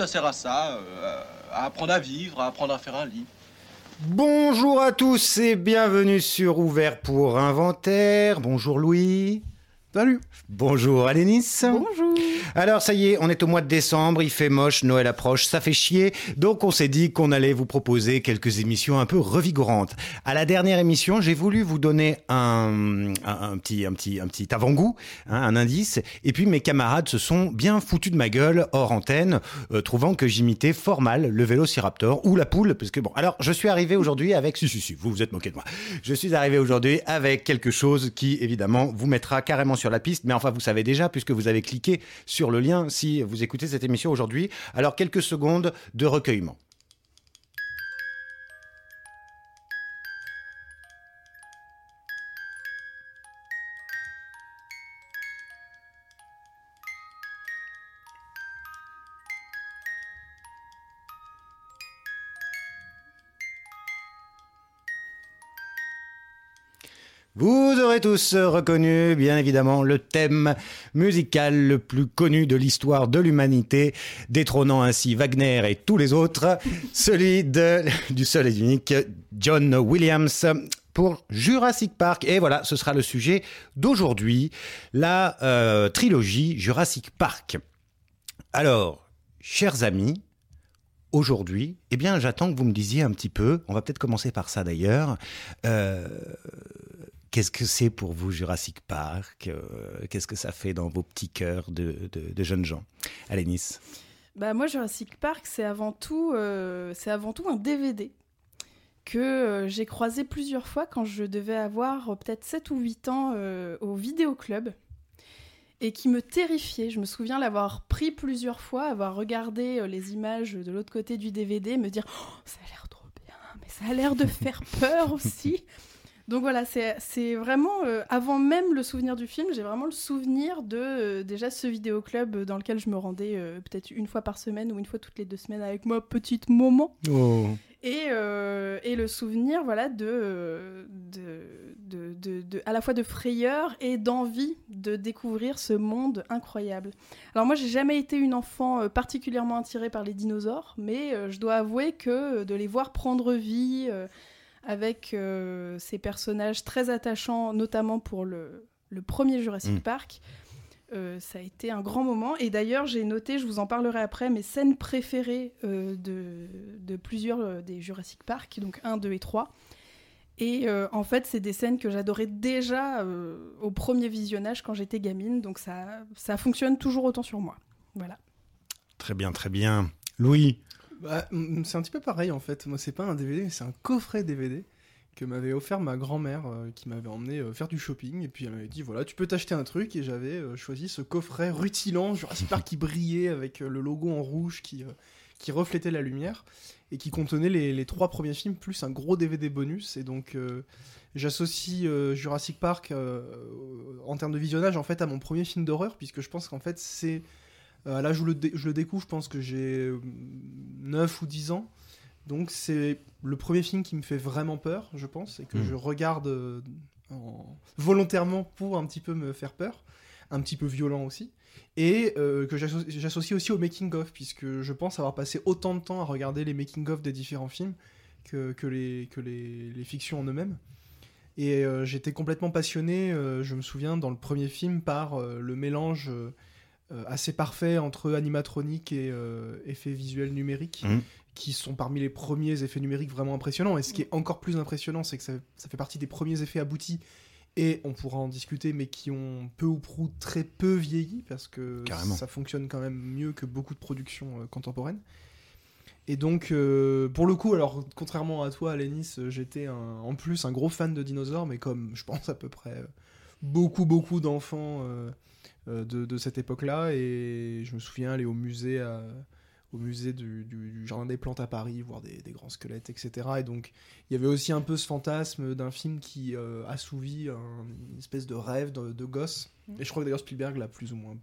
Ça sert à ça, euh, à apprendre à vivre, à apprendre à faire un lit. Bonjour à tous et bienvenue sur Ouvert pour Inventaire. Bonjour Louis. Salut. Bonjour Alénis. Bonjour. Alors ça y est, on est au mois de décembre, il fait moche, Noël approche, ça fait chier. Donc on s'est dit qu'on allait vous proposer quelques émissions un peu revigorantes. À la dernière émission, j'ai voulu vous donner un, un, un petit, un petit, un petit avant-goût, hein, un indice. Et puis mes camarades se sont bien foutus de ma gueule hors antenne, euh, trouvant que j'imitais fort mal le vélociraptor ou la poule, parce que bon. Alors je suis arrivé aujourd'hui avec, si si si, vous vous êtes moqué de moi. Je suis arrivé aujourd'hui avec quelque chose qui évidemment vous mettra carrément sur la piste, mais enfin vous savez déjà puisque vous avez cliqué sur le lien si vous écoutez cette émission aujourd'hui. Alors quelques secondes de recueillement. Vous aurez tous reconnu, bien évidemment, le thème musical le plus connu de l'histoire de l'humanité, détrônant ainsi Wagner et tous les autres, celui de, du seul et unique John Williams pour Jurassic Park. Et voilà, ce sera le sujet d'aujourd'hui, la euh, trilogie Jurassic Park. Alors, chers amis, aujourd'hui, eh bien, j'attends que vous me disiez un petit peu, on va peut-être commencer par ça d'ailleurs, euh, Qu'est-ce que c'est pour vous Jurassic Park euh, Qu'est-ce que ça fait dans vos petits cœurs de, de, de jeunes gens? Allez, Nice. Bah moi, Jurassic Park, c'est avant tout, euh, c'est avant tout un DVD que euh, j'ai croisé plusieurs fois quand je devais avoir euh, peut-être 7 ou 8 ans au vidéoclub et qui me terrifiait. Je me souviens l'avoir pris plusieurs fois, avoir regardé les images de l'autre côté du DVD, me dire oh, ça a l'air trop bien, mais ça a l'air de faire peur aussi. Donc voilà, c'est vraiment, euh, avant même le souvenir du film, j'ai vraiment le souvenir de euh, déjà ce vidéoclub dans lequel je me rendais euh, peut-être une fois par semaine ou une fois toutes les deux semaines avec ma petite maman. Oh. Et, et le souvenir voilà, de, de, de, à la fois de frayeur et d'envie de découvrir ce monde incroyable. Alors moi, j'ai jamais été une enfant particulièrement attirée par les dinosaures, mais je dois avouer que de les voir prendre vie avec euh, ces personnages très attachants, notamment pour le, le premier Jurassic Mm. Park, euh, ça a été un grand moment. Et d'ailleurs, j'ai noté, je vous en parlerai après, mes scènes préférées euh, de, de plusieurs des Jurassic Park, donc 1, 2 et 3. Et en fait, c'est des scènes que j'adorais déjà au premier visionnage quand j'étais gamine. Donc ça, ça fonctionne toujours autant sur moi. Voilà. Très bien, très bien. Louis Bah, c'est un petit peu pareil en fait. Moi, c'est pas un DVD, c'est un coffret DVD que m'avait offert ma grand-mère euh, qui m'avait emmené euh, faire du shopping. Et puis elle m'avait dit voilà, tu peux t'acheter un truc. Et j'avais euh, choisi ce coffret rutilant, Jurassic Park qui brillait avec le logo en rouge qui, reflétait la lumière et qui contenait les, les trois premiers films plus un gros DVD bonus. Et donc. J'associe Jurassic Park en termes de visionnage en fait à mon premier film d'horreur puisque je pense qu'en fait c'est à l'âge où le dé- je le découvre, je pense que j'ai euh, 9 ou 10 ans. Donc c'est le premier film qui me fait vraiment peur, je pense, et que Mm. je regarde euh, en- volontairement pour un petit peu me faire peur, un petit peu violent aussi, et euh, que j'asso- j'associe aussi au making-of, puisque je pense avoir passé autant de temps à regarder les making-of des différents films que, que les, que les, les fictions en eux-mêmes. Et euh, j'étais complètement passionné, euh, je me souviens, dans le premier film, par euh, le mélange euh, euh, assez parfait entre animatronique et euh, effets visuels numériques, Mhm. qui sont parmi les premiers effets numériques vraiment impressionnants. Et ce qui est encore plus impressionnant, c'est que ça, ça fait partie des premiers effets aboutis, et on pourra en discuter, mais qui ont peu ou prou très peu vieilli, parce que Carrément. ça fonctionne quand même mieux que beaucoup de productions euh, contemporaines. Et donc, euh, pour le coup, alors, contrairement à toi, Alénis, euh, j'étais en plus un gros fan de dinosaures, mais comme je pense à peu près euh, beaucoup, beaucoup d'enfants euh, euh, de, de cette époque-là. Et je me souviens aller au musée, à- au musée du, du- du Jardin des Plantes à Paris, voir des, des grands squelettes, etc. Et donc, il y avait aussi un peu ce fantasme d'un film qui euh, assouvit un- une espèce de rêve de, de gosse. Et je crois que d'ailleurs Spielberg l'a plus ou moins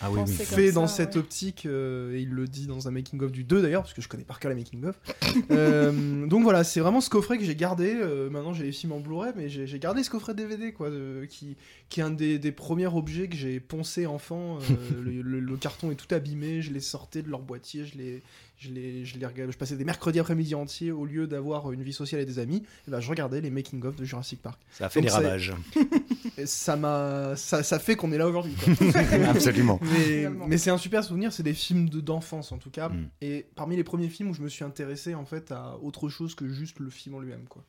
Ah oui, oui. Fait ça, dans cette ouais. optique, euh, et il le dit dans un making-of du 2 d'ailleurs, parce que je connais par cœur les making-of. Euh, donc voilà, c'est vraiment ce coffret que j'ai gardé. euh, maintenant j'ai les films en Blu-ray, mais j'ai gardé ce coffret DVD, quoi, de- qui, qui est un des, des premiers objets que j'ai poncé enfant. euh, le, le- le carton est tout abîmé, je les sortais de leur boîtier, je les. Je, les, je, les regardais, je passais des mercredis après-midi entiers au lieu d'avoir une vie sociale et des amis. Et ben, je regardais les making-of de Jurassic Park. Ça a fait Donc des ravages. Ça m'a, ça, ça fait qu'on est là aujourd'hui. Absolument. Mais, c'est un super souvenir, c'est des films de- d'enfance en tout cas. Mm. Et parmi les premiers films où je me suis intéressé en fait à autre chose que juste le film en lui-même. quoi.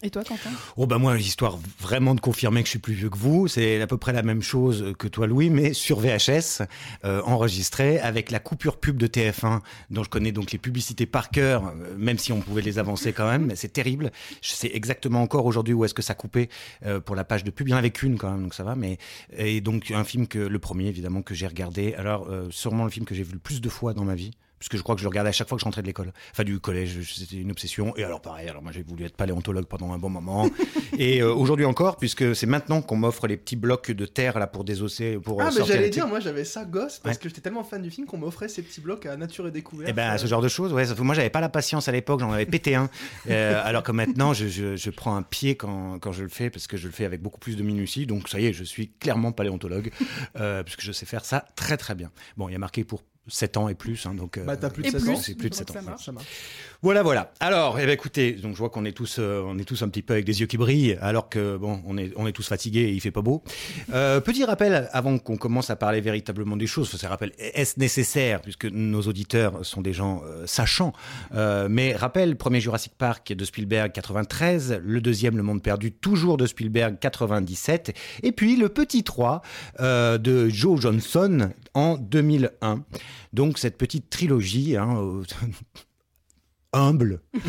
Et toi, Quentin? Oh bah moi, histoire vraiment de confirmer que je suis plus vieux que vous, c'est à peu près la même chose que toi Louis, mais sur VHS, euh, enregistré avec la coupure pub de TF1, dont je connais donc les publicités par cœur, euh, même si on pouvait les avancer quand même, c'est terrible. Je sais exactement encore aujourd'hui où est-ce que ça coupait euh, pour la page de pub. Il y en avait qu'une quand même, donc ça va. Mais et donc un film que le premier évidemment que j'ai regardé. Alors euh, sûrement le film que j'ai vu le plus de fois dans ma vie. Puisque je crois que je le regardais à chaque fois que je rentrais de l'école. Enfin, du collège, c'était une obsession. Et alors, pareil, alors moi j'ai voulu être paléontologue pendant un bon moment. Et euh, aujourd'hui encore, puisque c'est maintenant qu'on m'offre les petits blocs de terre là pour désosser, pour euh, Ah, mais j'allais dire, moi j'avais ça gosse parce Ouais. que j'étais tellement fan du film qu'on m'offrait ces petits blocs à Nature et Découverte. Eh ben, Euh, ce genre de choses, ouais. Moi, j'avais pas la patience à l'époque, j'en avais pété un. Euh, alors que maintenant, je, je, je prends un pied quand, quand je le fais, parce que je le fais avec beaucoup plus de minutie. Donc, ça y est, je suis clairement paléontologue, puisque je sais faire ça très, très bien. Bon, il y a marqué pour 7 ans et plus. Hein, donc, euh, Bah, t'as plus de Et 7 plus. ans. c'est plus de Donc 7 ans. ça marche. Ça marche. Voilà, voilà. Alors, eh ben, écoutez, donc je vois qu'on est tous, euh, on est tous un petit peu avec des yeux qui brillent, alors que bon, on est, on est tous fatigués et il fait pas beau. Euh, petit rappel avant qu'on commence à parler véritablement des choses. Ce rappel est-ce nécessaire puisque nos auditeurs sont des gens euh, sachants. Euh, mais rappel, premier Jurassic Park de Spielberg 93, le deuxième Le Monde perdu toujours de Spielberg 97, et puis le petit 3 euh, de Joe Johnson en 2001. Donc cette petite trilogie. Hein, humble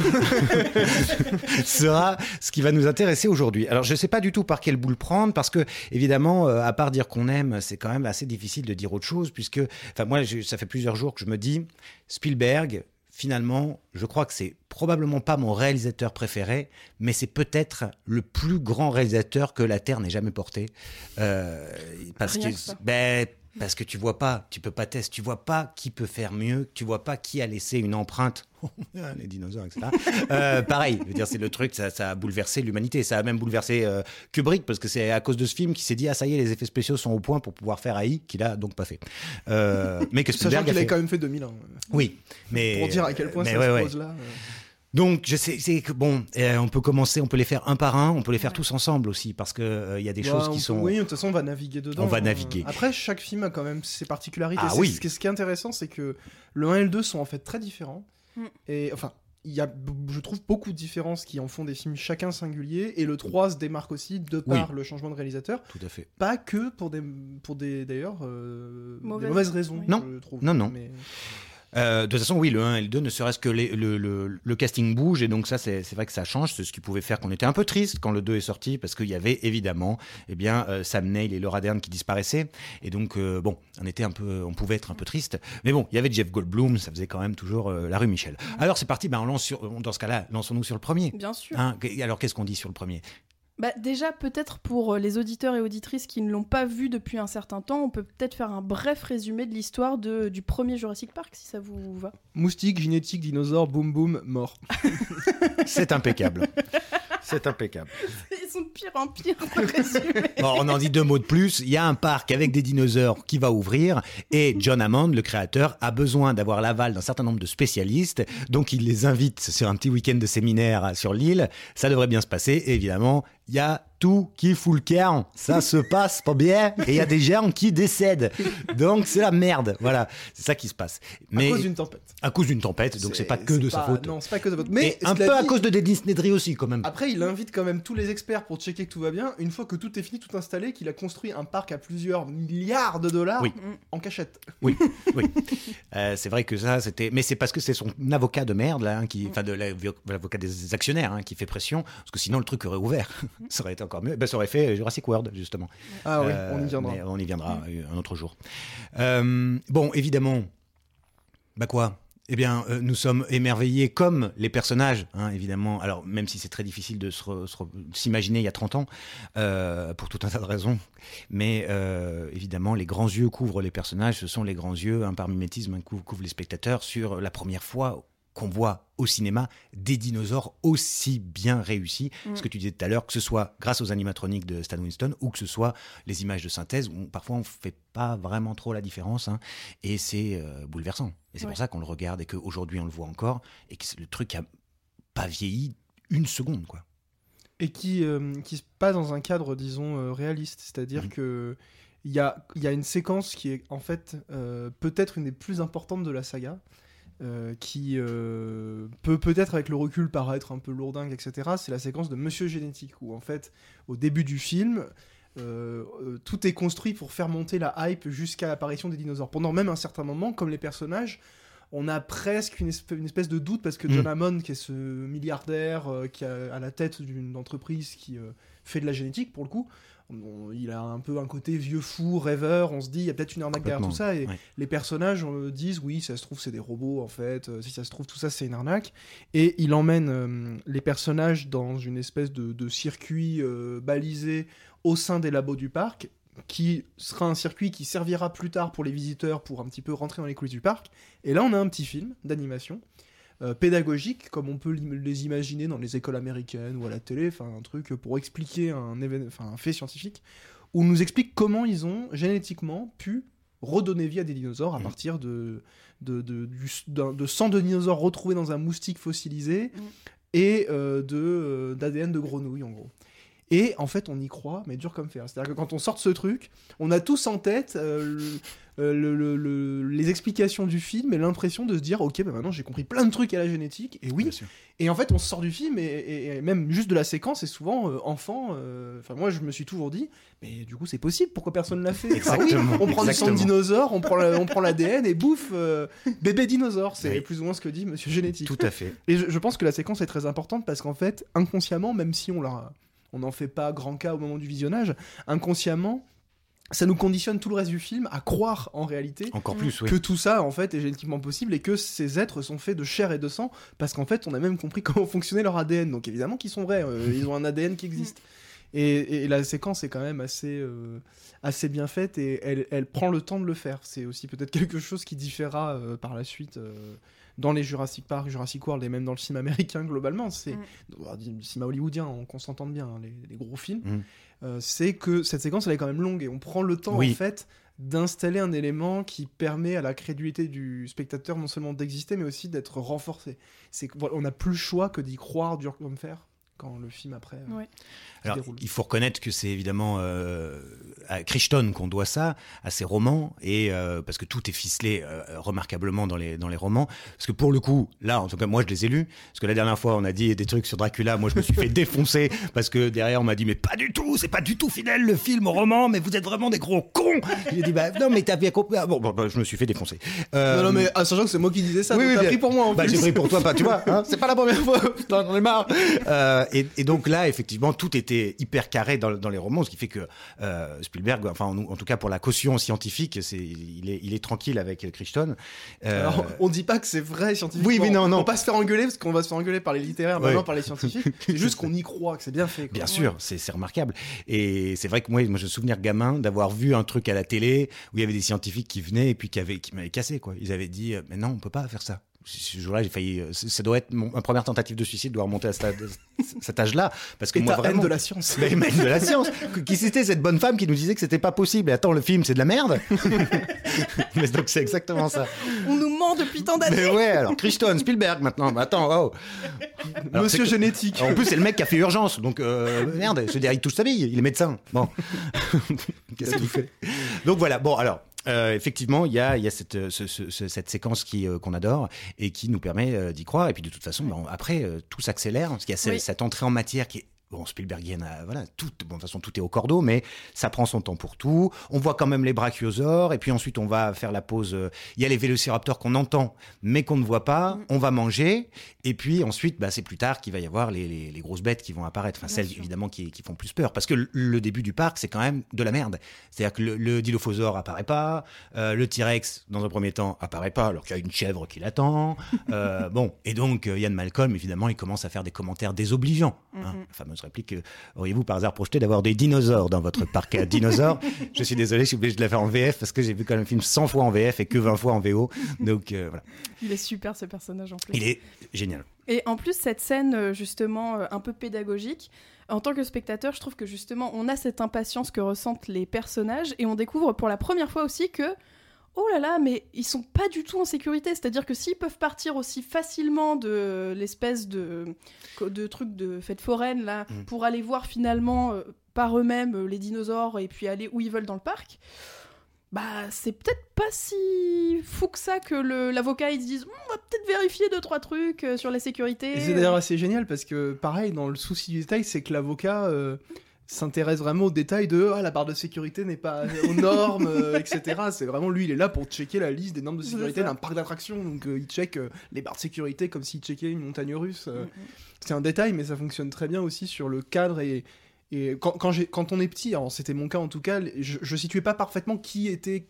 sera ce qui va nous intéresser aujourd'hui. Alors je ne sais pas du tout par quel bout le prendre parce que évidemment euh, à part dire qu'on aime, c'est quand même assez difficile de dire autre chose puisque enfin moi je- ça fait plusieurs jours que je me dis Spielberg finalement, je crois que c'est probablement pas mon réalisateur préféré, mais c'est peut-être le plus grand réalisateur que la Terre n'ait jamais porté. Euh, parce Rien que, que ça. ben, parce que tu vois pas, tu peux pas tester, tu vois pas qui peut faire mieux, tu vois pas qui a laissé une empreinte. Les dinosaures, etc. Euh, pareil, je veux dire, c'est le truc, ça, ça a bouleversé l'humanité. Ça a même bouleversé euh, Kubrick, parce que c'est à cause de ce film qu'il s'est dit Ah, ça y est, les effets spéciaux sont au point pour pouvoir faire AI, qu'il a donc pas fait. Euh, mais que Sachant Spielberg qu'il a quand même fait 2000 ans. Oui, mais. Pour dire à quel point ça ouais, se ouais. pose là. Euh. Donc, je sais, c'est que bon, euh, on peut commencer, on peut les faire un par un, on peut les faire Ouais. tous ensemble aussi, parce que euh, il y a des Bah, choses qui peut- sont. Oui, de toute façon, on va naviguer dedans. On va hein. naviguer. Après, chaque film a quand même ses particularités. Ah oui. Ce qui est- ce qui est intéressant, c'est que le 1 et le 2 sont en fait très différents. Mm. Et enfin, il y a, je trouve, beaucoup de différences qui en font des films chacun singuliers. Et le 3 se démarque aussi de Oui. par le changement de réalisateur. Tout à fait. Pas que pour des, pour des d'ailleurs, euh, des Mauvaises- mauvaises raisons, oui. Non. je trouve. Non, non. Mais- Euh, de toute façon, oui, le 1 et le 2, ne serait-ce que les- le, le- le casting bouge, et donc ça, c'est c'est vrai que ça change. C'est ce qui pouvait faire qu'on était un peu triste quand le 2 est sorti, parce qu'il y avait évidemment eh bien, euh, Sam Neill et Laura Dern qui disparaissaient. Et donc, euh, bon, on, était un peu, on pouvait être un peu triste. Mais bon, il y avait Jeff Goldblum, ça faisait quand même toujours la rue Michel. Alors, c'est parti, ben, on lance sur, dans ce cas-là, lançons-nous sur le premier. Bien sûr. Hein, alors, qu'est-ce qu'on dit sur le premier? Bah, déjà, peut-être pour euh, les auditeurs et auditrices qui ne l'ont pas vu depuis un certain temps, on peut peut-être faire un bref résumé de l'histoire de- du premier Jurassic Park, si ça vous va. Moustique, génétique, dinosaure, boum boum, mort. C'est impeccable. C'est impeccable. Ils sont de pire en pire. Bon, on en dit deux mots de plus. Il y a un parc avec des dinosaures qui va ouvrir et John Hammond, le créateur, a besoin d'avoir l'aval d'un certain nombre de spécialistes. Donc, il les invite sur un petit week-end de séminaire sur l'île. Ça devrait bien se passer. Et évidemment, il y a tout qui fout le camp. Ça se passe pas bien et il y a des gens qui décèdent. Donc, c'est la merde. Voilà, c'est ça qui se passe. Mais à cause d'une tempête. à cause d'une tempête, donc c'est pas que de sa faute. Non, c'est pas que de faute. Mais un peu à cause de Dennis Nedry aussi, quand même. Après, il invite quand même tous les experts pour checker que tout va bien. Une fois que tout est fini, tout installé, qu'il a construit un parc à plusieurs milliards de dollars Oui. en cachette. Oui, oui. Euh, c'est vrai que ça, c'était. Mais c'est parce que c'est son avocat de merde, là, hein, qui... enfin, de la- l'avocat des actionnaires, hein, qui fait pression. Parce que sinon, le truc aurait ouvert. ça aurait été encore mieux. Ben, ça aurait fait Jurassic World, justement. Ah oui, Euh, on y viendra. mais on y viendra euh, un autre jour. Euh, bon, évidemment. Bah quoi? Eh bien, euh, nous sommes émerveillés comme les personnages, hein, évidemment. Alors, même si c'est très difficile de s'imaginer il y a 30 ans, euh, pour tout un tas de raisons. Mais euh, évidemment, les grands yeux couvrent les personnages. Ce sont les grands yeux, hein, par mimétisme, couvrent, couvrent les spectateurs sur la première fois qu'on voit au cinéma des dinosaures aussi bien réussis. Mm. Ce que tu disais tout à l'heure, que ce soit grâce aux animatroniques de Stan Winston ou que ce soit les images de synthèse, où parfois on fait pas vraiment trop la différence. hein, et c'est euh, bouleversant. Et c'est Ouais. pour ça qu'on le regarde et qu'aujourd'hui on le voit encore et que c'est- le truc a pas vieilli une seconde. quoi. et qui, euh, qui se passe dans un cadre, disons, euh, réaliste. C'est-à-dire Mhm. que il y a, y a une séquence qui est en fait euh, peut-être une des plus importantes de la saga, euh, qui euh, peut peut-être avec le recul paraître un peu lourdingue, etc. C'est la séquence de Monsieur Génétique, où en fait, au début du film, euh, tout est construit pour faire monter la hype jusqu'à l'apparition des dinosaures. Pendant même un certain moment, comme les personnages, on a presque une espèce, une espèce de doute parce que Mm. John Hammond, qui est ce milliardaire euh, qui a à la tête d'une entreprise qui euh, fait de la génétique pour le coup, on- il a un peu un côté vieux fou, rêveur. On se dit, il y a peut-être une arnaque derrière tout ça. Et ouais. les personnages euh, disent, oui, ça se trouve, c'est des robots en fait. si ça se trouve, tout ça, c'est une arnaque. Et il emmène les personnages dans une espèce de, de circuit balisé au sein des labos du parc qui sera un circuit qui servira plus tard pour les visiteurs pour un petit peu rentrer dans les coulisses du parc. Et là, on a un petit film d'animation euh, pédagogique, comme on peut les imaginer dans les écoles américaines ou à la télé, enfin un truc pour expliquer un, un fait scientifique, où on nous explique comment ils ont génétiquement pu redonner vie à des dinosaures à Mhm. partir de, de, de, du- d'un- de sang de dinosaures retrouvés dans un moustique fossilisé Mhm. et euh, de, euh, d'ADN de grenouille en gros. Et en fait, on y croit, mais dur comme fer. C'est-à-dire que quand on sort de ce truc, on a tous en tête euh, le- euh, le- le- le- les explications du film et l'impression de se dire Ok, bah maintenant j'ai compris plein de trucs à la génétique. Et oui, et en fait, on sort du film et, et- et même juste de la séquence, et souvent, euh, enfant, euh, enfin, moi je me suis toujours dit Mais du coup, c'est possible, pourquoi personne l'a fait? Enfin, oui, Exactement, On prend du sang de dinosaure, on prend la- on prend l'ADN et bouffe, bébé dinosaure. C'est Oui. plus ou moins ce que dit monsieur génétique. Tout à fait. Et je, je pense que la séquence est très importante parce qu'en fait, inconsciemment, même si on l'a, on n'en fait pas grand cas au moment du visionnage, inconsciemment, ça nous conditionne tout le reste du film à croire en réalité Encore plus, oui. que tout ça en fait est génétiquement possible et que ces êtres sont faits de chair et de sang parce qu'en fait on a même compris comment fonctionnait leur ADN. Donc évidemment qu'ils sont vrais, euh, ils ont un ADN qui existe. Et, et la séquence est quand même assez, euh, assez bien faite et elle, elle prend le temps de le faire. C'est aussi peut-être quelque chose qui différera euh, par la suite dans les Jurassic Park, Jurassic World et même dans le cinéma américain globalement. C'est Mm. le cinéma hollywoodien, on- qu'on s'entende bien, hein, les, les gros films. Mm. Euh, c'est que cette séquence elle est quand même longue et on prend le temps Oui. en fait d'installer un élément qui permet à la crédulité du spectateur non seulement d'exister mais aussi d'être renforcé. C'est on n'a plus le choix que d'y croire dur comme fer quand le film après euh, Ouais. se Alors, déroule. il faut reconnaître que c'est évidemment euh, à Crichton qu'on doit ça, à ses romans, et euh, parce que tout est ficelé euh, remarquablement dans les, dans les romans. Parce que pour le coup, là, en tout cas, moi, je les ai lus. Parce que la dernière fois, on a dit des trucs sur Dracula. Moi, je me suis fait défoncer parce que derrière, on m'a dit, mais pas du tout, c'est pas du tout fidèle le film au roman, mais vous êtes vraiment des gros cons. J'ai dit, bah non, mais t'as bien compris. Ah, bon, bah, je me suis fait défoncer. Euh, Non, non, mais ah, sachant que c'est moi qui disais ça, oui, t'as pris pour moi en Bah, j'ai pris pour toi, pas, tu vois. hein, c'est pas la première fois. Putain, j'en ai marre. Et, et donc là, effectivement, tout était hyper carré dans, dans les romans, ce qui fait que euh, Spielberg, enfin, en, en tout cas pour la caution scientifique, c'est, il, est, il est tranquille avec Crichton. Euh, Alors, on dit pas que c'est vrai scientifiquement. Oui, oui, non, non. On va pas se faire engueuler parce qu'on va se faire engueuler par les littéraires, Ouais. maintenant par les scientifiques. C'est juste qu'on y croit, que c'est bien fait. quoi. Bien sûr, c'est c'est remarquable. Et c'est vrai que moi, moi, je me souviens gamin d'avoir vu un truc à la télé où il y avait des scientifiques qui venaient et puis qui, avaient, qui m'avaient cassé. Quoi. Ils avaient dit, euh, mais non, on peut pas faire ça. Ce jour-là, j'ai failli. euh, Ça doit être mon, ma première tentative de suicide, doit remonter à cet, cet âge-là. Parce que Et moi, ta vraiment. haine de la science. Mais même de la science. Qui c'était cette bonne femme qui nous disait que c'était pas possible Et attends, le film, c'est de la merde Mais donc, c'est exactement ça. On nous ment depuis tant d'années. Mais ouais, alors, Crichton, Spielberg maintenant. Mais attends, oh. Alors, Monsieur génétique. en plus, c'est le mec qui a fait urgence, donc euh, merde, je veux dire, il touche sa vie, il est médecin. Bon, qu'est-ce qu'il fait? Donc voilà. Bon, alors. Euh, effectivement, il y a, y a cette, ce- ce- ce- cette séquence qui euh, qu'on adore et qui nous permet euh, d'y croire. Et puis de toute façon, bon, après, euh, tout s'accélère parce qu'il y a Oui. cette entrée en matière qui est bon, Spielbergienne, a- voilà, tout, bon, de toute façon, tout est au cordeau, mais ça prend son temps pour tout. On voit quand même les brachiosaures, et puis ensuite, on va faire la pause. euh, Il y a les vélociraptors qu'on entend, mais qu'on ne voit pas. Mm. On va manger, et puis ensuite, bah, c'est plus tard qu'il va y avoir les, les- les grosses bêtes qui vont apparaître. Enfin, Bien celles, sûr. évidemment, qui, qui font plus peur. Parce que le, le début du parc, c'est quand même de la merde. C'est-à-dire que le, le dilophosaure apparaît pas, euh, le T-Rex, dans un premier temps, apparaît pas, alors qu'il y a une chèvre qui l'attend. Euh, bon, et donc, euh, Ian Malcolm, évidemment, il commence à faire des commentaires désobligeants. hein. Mhm. La fameuse réplique euh, Auriez-vous par hasard projeté d'avoir des dinosaures dans votre parc à dinosaures Je suis désolé, je suis obligé de la faire en VF parce que j'ai vu quand même le film 100 fois en VF et que 20 fois en VO. Donc euh, voilà, Il est super ce personnage en plus. il est génial. Et en plus, cette scène, euh, justement, un peu pédagogique, en tant que spectateur, je trouve que justement, on a cette impatience que ressentent les personnages et on découvre pour la première fois aussi que, oh là là, mais ils sont pas du tout en sécurité. C'est-à-dire que s'ils peuvent partir aussi facilement de l'espèce de, de truc de fête foraine, là, Mm. pour aller voir finalement euh, par eux-mêmes euh, les dinosaures et puis aller où ils veulent dans le parc. Bah, c'est peut-être pas si fou que ça que l'avocat ils se disent on va peut-être vérifier deux trois trucs euh, sur la sécurité. C'est d'ailleurs assez génial parce que, pareil, dans le souci du détail, c'est que l'avocat euh, s'intéresse vraiment aux détails de ah, la barre de sécurité n'est pas aux normes, euh, etc. C'est vraiment lui, il est là pour checker la liste des normes de sécurité d'un parc d'attractions. Donc euh, il check euh, les barres de sécurité comme s'il checkait une montagne russe. euh. Mm, C'est un détail, mais ça fonctionne très bien aussi sur le cadre et. Et quand, quand, quand on est petit, alors c'était mon cas en tout cas, je, je situais pas parfaitement qui était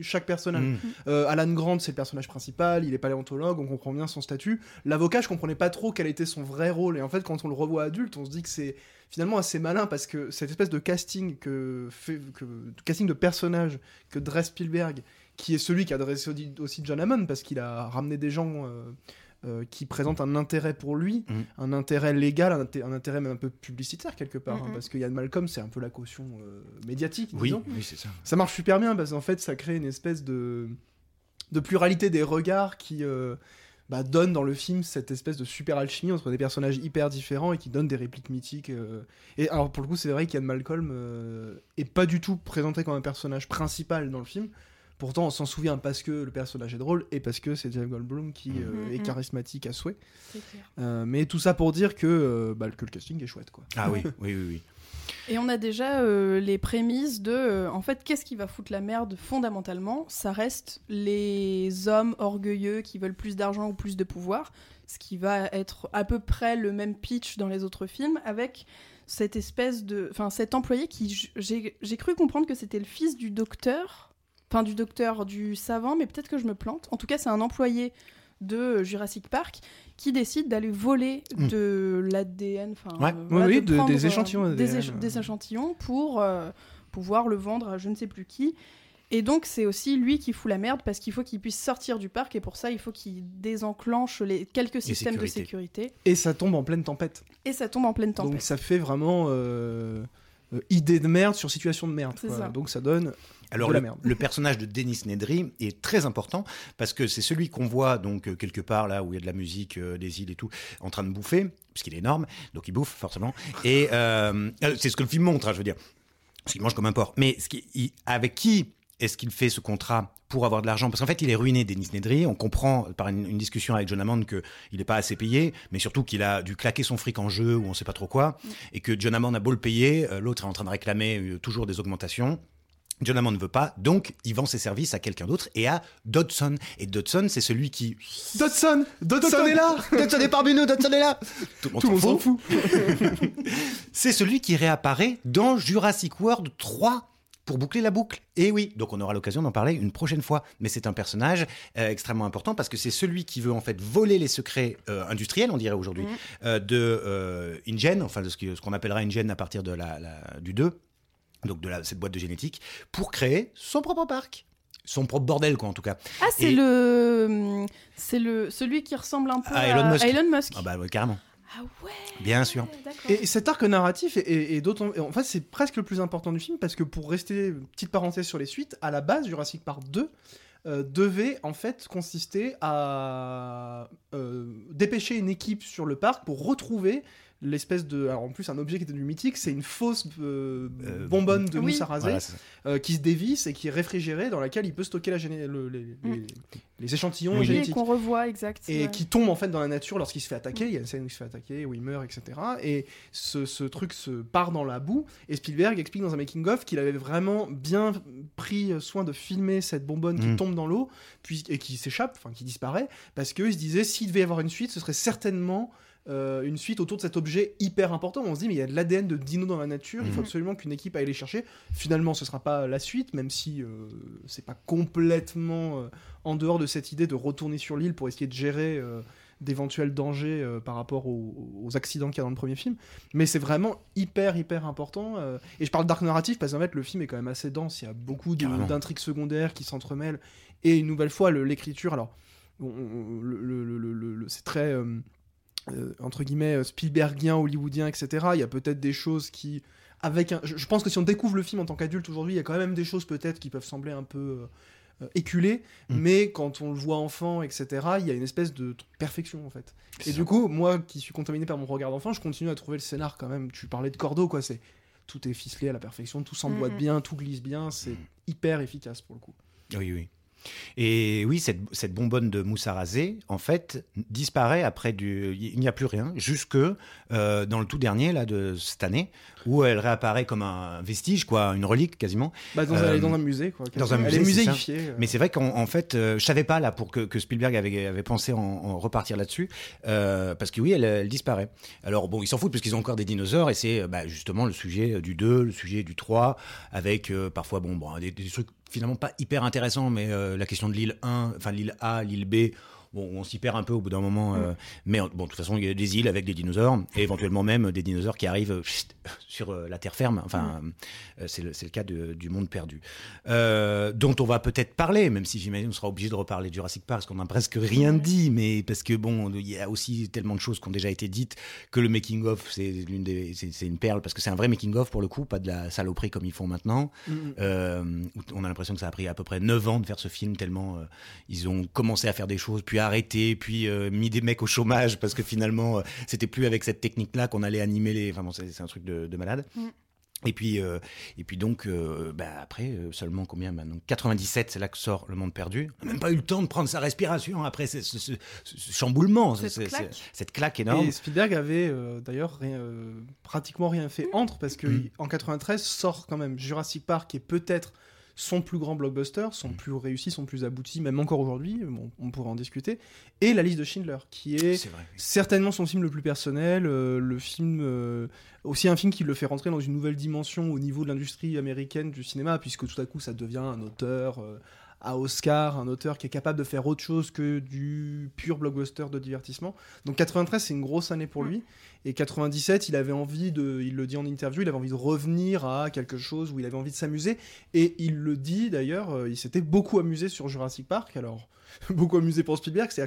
chaque personnage. Mm. Euh, Alan Grant, c'est le personnage principal, il est paléontologue, on comprend bien son statut. L'avocat, je comprenais pas trop quel était son vrai rôle. Et en fait, quand on le revoit adulte, on se dit que c'est finalement assez malin parce que cette espèce de casting que fait, que, casting de personnage que dresse Spielberg, qui est celui qui a dressé aussi- aussi John Hammond parce qu'il a ramené des gens. euh, euh, qui présentent un intérêt pour lui, Mhm. un intérêt légal, un, inté- un intérêt même un peu publicitaire quelque part, hein, parce que Yann Malcolm c'est un peu la caution euh, médiatique. Oui, oui, c'est ça. Ça marche super bien parce qu'en fait, ça crée une espèce de, de pluralité des regards qui euh, bah, donne dans le film cette espèce de super alchimie entre des personnages hyper différents et qui donne des répliques mythiques. euh. Et alors, pour le coup, c'est vrai qu'Ian Malcolm euh, est pas du tout présenté comme un personnage principal dans le film. Pourtant, on s'en souvient parce que le personnage est drôle et parce que c'est Jeff Goldblum qui euh, Mhm, est mhm. charismatique à souhait. Euh, mais tout ça pour dire que, euh, bah, que le casting est chouette. Quoi. Ah oui, oui, oui, oui. Et on a déjà euh, les prémices de, euh, en fait, qu'est-ce qui va foutre la merde fondamentalement? Ça reste les hommes orgueilleux qui veulent plus d'argent ou plus de pouvoir, ce qui va être à peu près le même pitch dans les autres films, avec cette espèce de, enfin, cet employé qui, j'ai cru comprendre que c'était le fils du docteur, enfin du docteur du savant, mais peut-être que je me plante. En tout cas, c'est un employé de Jurassic Park qui décide d'aller voler Mm. de l'ADN, enfin Ouais. euh, Oui, oui, de de- prendre, des euh, échantillons des, ADN, éch- euh. des échantillons pour euh, pouvoir le vendre à je ne sais plus qui. Et donc c'est aussi lui qui fout la merde parce qu'il faut qu'il puisse sortir du parc et pour ça il faut qu'il désenclenche les quelques systèmes de sécurité. Et ça tombe en pleine tempête. et ça tombe en pleine Donc tempête. ça fait vraiment euh, euh, idée de merde sur situation de merde. Quoi. ça. Donc ça donne. Alors le, personnage de Dennis Nedry est très important parce que c'est celui qu'on voit donc euh, quelque part là où il y a de la musique, euh, des îles et tout, en train de bouffer puisqu'il est énorme, donc il bouffe forcément. Et euh, c'est ce que le film montre, hein, je veux dire, parce qu'il mange comme un porc. Mais ce qui, il- avec qui est-ce qu'il fait ce contrat pour avoir de l'argent? Parce qu'en fait, il est ruiné, Dennis Nedry. On comprend par une, une discussion avec John Hammond qu'il n'est pas assez payé, mais surtout qu'il a dû claquer son fric en jeu ou on sait pas trop quoi, et que John Hammond a beau le payer, l'autre est en train de réclamer toujours des augmentations. John Hammond ne veut pas, donc il vend ses services à quelqu'un d'autre et à Dodson. Et Dodson, c'est celui qui. Dodson Dodson est là Dodson est parmi nous, Dodson est là Tout le monde s'en fout. C'est celui qui réapparaît dans Jurassic World 3 pour boucler la boucle. Et oui, donc on aura l'occasion d'en parler une prochaine fois. Mais c'est un personnage euh, extrêmement important parce que c'est celui qui veut en fait voler les secrets euh, industriels, on dirait aujourd'hui, Mhm. euh, de euh, InGen, enfin de ce qu'on appellera InGen à partir de la, la- du 2, donc de la, cette boîte de génétique, pour créer son propre parc. Son propre bordel, quoi, en tout cas. Ah c'est le c'est le celui qui ressemble un peu À à, Elon Musk. Elon Musk. Ah bah ouais, carrément. Ah ouais. Bien sûr. D'accord. Et cet arc narratif est, est- est d'autant. En fait, c'est presque le plus important du film parce que pour rester, petite parenthèse sur les suites, à la base, Jurassic Park 2 euh, devait en fait consister à euh, dépêcher une équipe sur le parc pour retrouver l'espèce de. Alors en plus, un objet qui était du mythique, c'est une fausse euh, Euh, bonbonne de oui. mousse à raser Voilà, euh, qui se dévisse et qui est réfrigérée, dans laquelle il peut stocker la géné- le- les, Mm. les- les échantillons Oui. Génétiques qu'on revoit, exact. et ouais. qui tombe en fait dans la nature lorsqu'il se fait attaquer. Il y a une scène où il se fait attaquer, où il meurt, etc. Et ce, ce truc se part dans la boue. Et Spielberg explique dans un making-of qu'il avait vraiment bien pris soin de filmer cette bonbonne qui Mm. tombe dans l'eau puis, et qui s'échappe, enfin qui disparaît, parce qu'il se disait s'il devait y avoir une suite, ce serait certainement. Euh, une suite autour de cet objet hyper important. On se dit, mais il y a de l'ADN de dino dans la nature, il faut Mhm. absolument qu'une équipe aille les chercher. Finalement, ce sera pas la suite, même si euh, c'est pas complètement euh, en dehors de cette idée de retourner sur l'île pour essayer de gérer euh, d'éventuels dangers euh, par rapport aux, aux accidents qu'il y a dans le premier film. Mais c'est vraiment hyper, hyper important. euh, et je parle d'arc narratif parce qu'en fait, le film est quand même assez dense. Il y a beaucoup d'intrigues secondaires qui s'entremêlent. Et une nouvelle fois, l'écriture, alors, c'est très. euh, euh, entre guillemets euh, Spielbergien, hollywoodien, etc. Il y a peut-être des choses qui, avec un, je, pense que si on découvre le film en tant qu'adulte aujourd'hui, il y a quand même des choses peut-être qui peuvent sembler un peu euh, éculées, Mm. mais quand on le voit enfant, etc. Il y a une espèce de perfection en fait. Et ça. du coup, moi qui suis contaminé par mon regard d'enfant, je continue à trouver le scénar quand même. Tu parlais de Cordo, quoi. C'est tout est ficelé à la perfection, tout s'emboîte Mhm. bien, tout glisse bien. C'est hyper efficace pour le coup. Oui, oui. Et oui, cette, cette bonbonne de mousse à raser, en fait, disparaît après du. Il n'y a plus rien, jusque euh, dans le tout dernier là, de cette année, où elle réapparaît comme un vestige, quoi, une relique quasiment. Bah, dans, Euh, elle est dans un musée, quoi. dans un Elle musée, est muséifiée. euh. Mais c'est vrai qu'en en fait, euh, je savais pas là pour que, que Spielberg avait, avait pensé en, en repartir là-dessus, euh, parce que oui, elle, elle disparaît. Alors bon, ils s'en foutent parce qu'ils ont encore des dinosaures et c'est euh, bah, justement le sujet du 2, le sujet du 3, avec euh, parfois bon, bon des, des trucs finalement pas hyper intéressants, mais euh, la question de l'île 1, enfin l'île A, l'île B. Bon, on s'y perd un peu au bout d'un moment, euh, mais bon, de toute façon, il y a des îles avec des dinosaures et éventuellement même des dinosaures qui arrivent sur euh, la terre ferme. Enfin, euh, c'est le, le cas de- du monde perdu dont on va peut-être parler, même si j'imagine on sera obligé de reparler de Jurassic Park, parce qu'on n'a presque rien dit, mais parce que bon, il y a aussi tellement de choses qui ont déjà été dites que le making of c'est l'une des, c'est c'est une perle parce que c'est un vrai making of pour le coup, pas de la saloperie comme ils font maintenant. Mm, mm. Euh, on a l'impression que ça a pris à peu près 9 ans de faire ce film tellement euh, ils ont commencé à faire des choses, puis arrêté, puis euh, mis des mecs au chômage parce que finalement euh, c'était plus avec cette technique-là qu'on allait animer les. Enfin bon, c'est c'est un truc de, de malade. Mm. Et puis, euh, et puis donc, euh, bah, après, euh, seulement combien maintenant? 97, c'est là que sort Le Monde Perdu. On n'a même pas eu le temps de prendre sa respiration après ce, ce- ce- ce chamboulement, Cette ce- ce- claque. ce- cette claque énorme. Et Spielberg avait euh, d'ailleurs rien, euh, pratiquement rien fait entre parce que Mm. il- en 93 sort quand même Jurassic Park qui est peut-être son plus grand blockbuster, son Mm. plus réussi, son plus abouti, même encore aujourd'hui, bon, on pourrait en discuter, et La liste de Schindler qui est vrai. certainement son film le plus personnel, euh, le film euh, aussi un film qui le fait rentrer dans une nouvelle dimension au niveau de l'industrie américaine du cinéma, puisque tout à coup ça devient un auteur euh, à Oscar, un auteur qui est capable de faire autre chose que du pur blockbuster de divertissement. Donc 93 c'est une grosse année pour lui, et 97 il avait envie de, il le dit en interview, il avait envie de revenir à quelque chose où il avait envie de s'amuser, et il le dit d'ailleurs, euh, il s'était beaucoup amusé sur Jurassic Park, alors beaucoup amusé pour Spielberg, c'est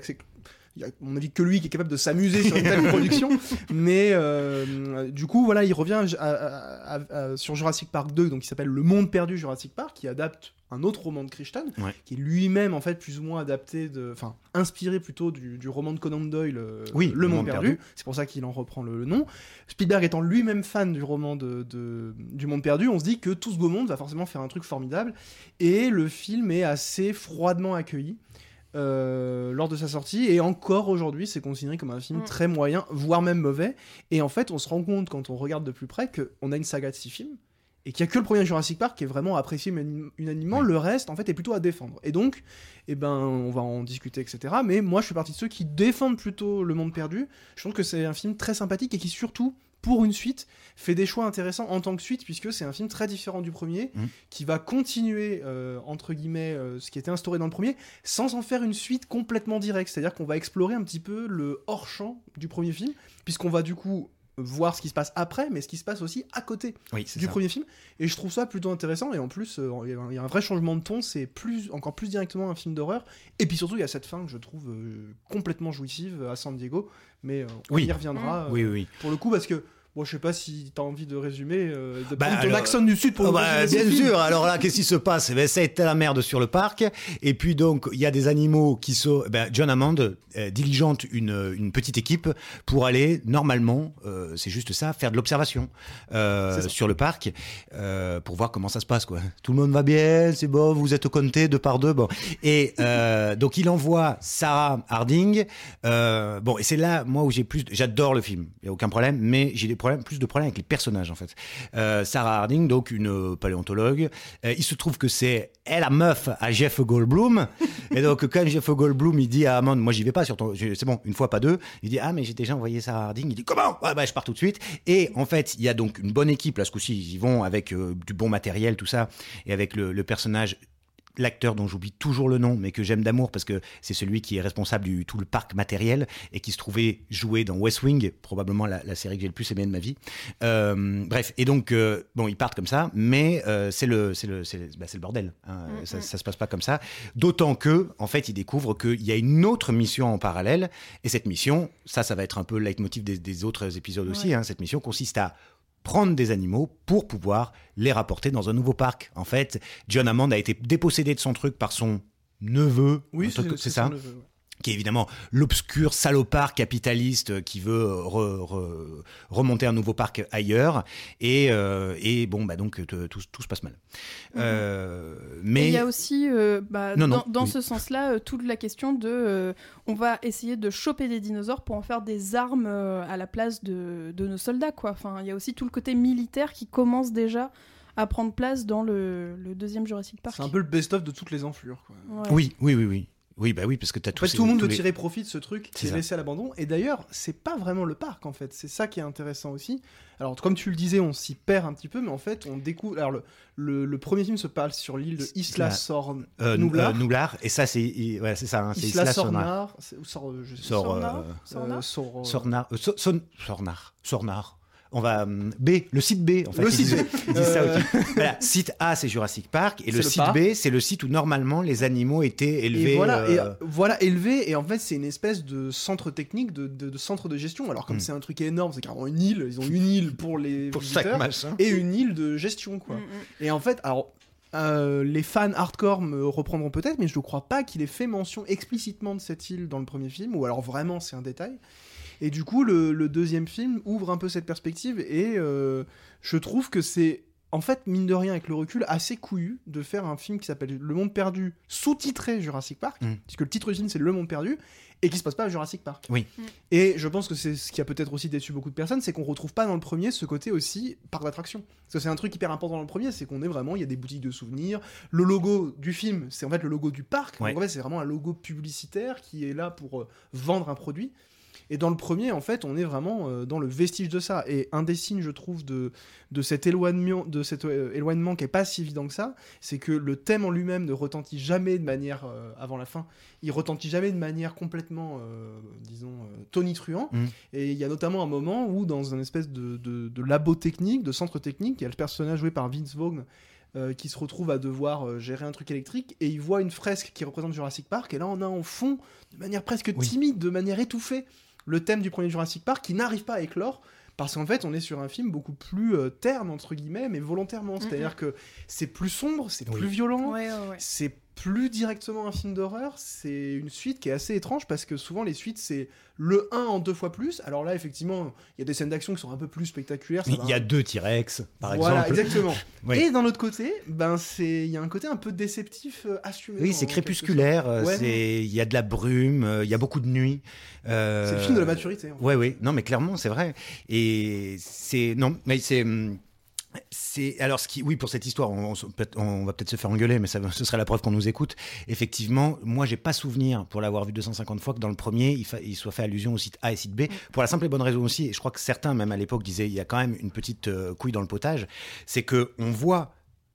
il y a, à mon avis, que lui qui est capable de s'amuser sur une telle production. Mais euh, du coup, voilà, il revient à- à- sur Jurassic Park 2, donc qui s'appelle Le Monde Perdu Jurassic Park, qui adapte un autre roman de Ouais. qui est lui-même en fait plus ou moins adapté, de, enfin inspiré plutôt du, du roman de Conan Doyle, euh, Oui, Le Monde Perdu. C'est pour ça qu'il en reprend le, le nom. Spielberg étant lui-même fan du roman de, de- du Monde Perdu, on se dit que tout ce beau monde va forcément faire un truc formidable. Et le film est assez froidement accueilli. Euh, lors de sa sortie et encore aujourd'hui c'est considéré comme un film Mm. très moyen voire même mauvais. Et en fait on se rend compte quand on regarde de plus près qu'on a une saga de six films et qu'il n'y a que le premier Jurassic Park qui est vraiment apprécié unanim- unanimement. Oui. le reste en fait est plutôt à défendre. Et donc eh ben on va en discuter etc mais moi je fais partie de ceux qui défendent plutôt le monde perdu. Je trouve que c'est un film très sympathique et qui surtout pour une suite fait des choix intéressants en tant que suite puisque c'est un film très différent du premier Mhm. qui va continuer euh, entre guillemets euh, ce qui était instauré dans le premier sans en faire une suite complètement directe c'est à dire qu'on va explorer un petit peu le hors champ du premier film puisqu'on va du coup voir ce qui se passe après mais ce qui se passe aussi à côté Oui, du ça. premier film et je trouve ça plutôt intéressant et en plus euh, il y a un- il y, a un vrai changement de ton c'est plus encore plus directement un film d'horreur et puis surtout il y a cette fin que je trouve euh, complètement jouissive à San Diego mais euh, on Oui. y reviendra oui. pour le coup parce que Bon, je sais pas si t'as envie de résumer, euh, de Bah, prendre ton alors- accent du sud pour bah, ce bien film. sûr. Alors là, qu'est-ce qui se passe? Eh ben, Ça a été la merde sur le parc. Et puis donc, il y a des animaux qui sont. eh Ben, John Hammond euh, diligente une, une petite équipe pour aller normalement, euh, c'est juste ça, faire de l'observation euh, sur le parc euh, pour voir comment ça se passe. Quoi. Tout le monde va bien, c'est bon, vous êtes comptés deux par deux. Bon. Et donc il envoie Sarah Harding. Bon, et c'est là, moi, où j'ai plus. J'adore le film, il n'y a aucun problème, mais j'ai des problèmes, plus de problèmes avec les personnages en fait. Euh, Sarah Harding, donc une euh, paléontologue. Euh, il se trouve que c'est elle la meuf à Jeff Goldblum. et donc quand Jeff Goldblum il dit à Amand, moi j'y vais pas sur ton, c'est bon, une fois pas deux. Il dit ah mais j'ai déjà envoyé Sarah Harding. Il dit comment? Ouais bah je pars tout de suite. Et en fait il y a donc une bonne équipe là ce coup-ci ils y vont avec euh, du bon matériel tout ça et avec le, le personnage l'acteur dont j'oublie toujours le nom, mais que j'aime d'amour parce que c'est celui qui est responsable du tout le parc matériel et qui se trouvait jouer dans West Wing, probablement la, la série que j'ai le plus aimé de ma vie. Euh, bref, et donc euh, bon, ils partent comme ça, mais euh, c'est le c'est le c'est bah, le bordel. hein. Mm, ça, mm. ça se passe pas comme ça. D'autant que en fait, ils découvrent qu'il y a une autre mission en parallèle, et cette mission, ça, ça va être un peu le leitmotiv des, des autres épisodes aussi. Hein. cette mission consiste à prendre des animaux pour pouvoir les rapporter dans un nouveau parc. En fait, John Hammond a été dépossédé de son truc par son neveu, Oui, c'est ça, son neveu, ouais. Qui est évidemment l'obscur salopard capitaliste qui veut re- re- remonter un nouveau parc ailleurs. Et, euh, et bon, bah donc tout, tout se passe mal. Euh, Et mais il y a aussi, euh, bah, Non, non, dans, dans oui. ce sens-là, euh, toute la question de, euh, on va essayer de choper des dinosaures pour en faire des armes euh, à la place de, de nos soldats, quoi. Enfin, il y a aussi tout le côté militaire qui commence déjà à prendre place dans le, le deuxième Jurassic Park. C'est un peu le best-of de toutes les enflures. Quoi. Ouais. oui, oui, oui, oui. Oui, bah oui, parce que tu as En tous fait, ces- tout le monde veut les- tirer profit de ce truc qui C'est est laissé à l'abandon. Et d'ailleurs, c'est pas vraiment le parc en fait. C'est ça qui est intéressant aussi. Alors, comme tu le disais, on s'y perd un petit peu, mais en fait, on découvre. Alors, le, le, le premier film se passe sur l'île de Isla La- Sorn. euh, Nublar. euh, Nublar. Et ça, c'est ouais, c'est ça. hein, Isla Isla Sornar. Sornar. Sornar. On va hum, B, le site B en fait. Le ils site disent- B. ils disent ça Euh, aussi. Voilà, site A c'est Jurassic Park et le le site parc. B c'est le site où normalement les animaux étaient élevés. Et voilà, et, euh, euh, voilà élevé, et en fait c'est une espèce de centre technique, de, de- de centre de gestion. Alors comme Mm. c'est un truc énorme, c'est carrément une île, ils ont une île pour les pour visiteurs, et une île de gestion quoi. Mm, mm. Et en fait, alors euh, les fans hardcore me reprendront peut-être, mais je ne crois pas qu'il ait fait mention explicitement de cette île dans le premier film, ou alors vraiment c'est un détail. Et du coup, le, le deuxième film ouvre un peu cette perspective, et euh, je trouve que c'est, en fait, mine de rien, avec le recul, assez couillu de faire un film qui s'appelle Le Monde Perdu, sous-titré Jurassic Park, Mm. puisque le titre du film c'est Le Monde Perdu, et qui se passe pas à Jurassic Park. Oui. Mm. Et je pense que c'est ce qui a peut-être aussi déçu beaucoup de personnes, c'est qu'on retrouve pas dans le premier ce côté aussi parc d'attraction. Parce que c'est un truc hyper important dans le premier, c'est qu'on est vraiment, il y a des boutiques de souvenirs. Le logo du film, c'est en fait le logo du parc. Ouais. Donc en fait, c'est vraiment un logo publicitaire qui est là pour euh, vendre un produit. Et dans le premier, en fait, on est vraiment euh, dans le vestige de ça. Et un des signes, je trouve, de, de cet éloignement, de cet euh, éloignement qui est pas si évident que ça, c'est que le thème en lui-même ne retentit jamais de manière, euh, avant la fin, il retentit jamais de manière complètement, euh, disons, euh, tonitruant. Mm. Et il y a notamment un moment où, dans un espèce de, de, de labo technique, de centre technique, il y a le personnage joué par Vince Vaughn euh, qui se retrouve à devoir euh, gérer un truc électrique et il voit une fresque qui représente Jurassic Park et là on a en fond, de manière presque Oui. timide, de manière étouffée, le thème du premier Jurassic Park qui n'arrive pas à éclore parce qu'en fait on est sur un film beaucoup plus euh, terne entre guillemets mais volontairement, c'est-à-dire que c'est plus sombre, c'est Oui. plus violent, Ouais, ouais, ouais. c'est plus directement un film d'horreur, c'est une suite qui est assez étrange parce que souvent les suites c'est le 1 en deux fois plus. Alors là effectivement, il y a des scènes d'action qui sont un peu plus spectaculaires. Il y a deux T-Rex par voilà, exemple. exactement. Oui. Et d'un autre côté, ben c'est il y a un côté un peu déceptif euh, assumé. Oui, c'est crépusculaire, euh, Ouais. c'est il y a de la brume, euh, il y a beaucoup de nuit. euh. C'est le film de la maturité. en fait. Ouais, oui, non, mais clairement, c'est vrai. Et c'est non, mais c'est hum, c'est alors ce qui oui pour cette histoire on, va peut-être se faire engueuler mais ça, ce serait la preuve qu'on nous écoute. Effectivement moi j'ai pas souvenir pour l'avoir vu 250 fois que dans le premier il, fa- il soit fait allusion au site A et site B. Pour la simple et bonne raison aussi et je crois que certains même à l'époque disaient il y a quand même une petite euh, couille dans le potage c'est que on voit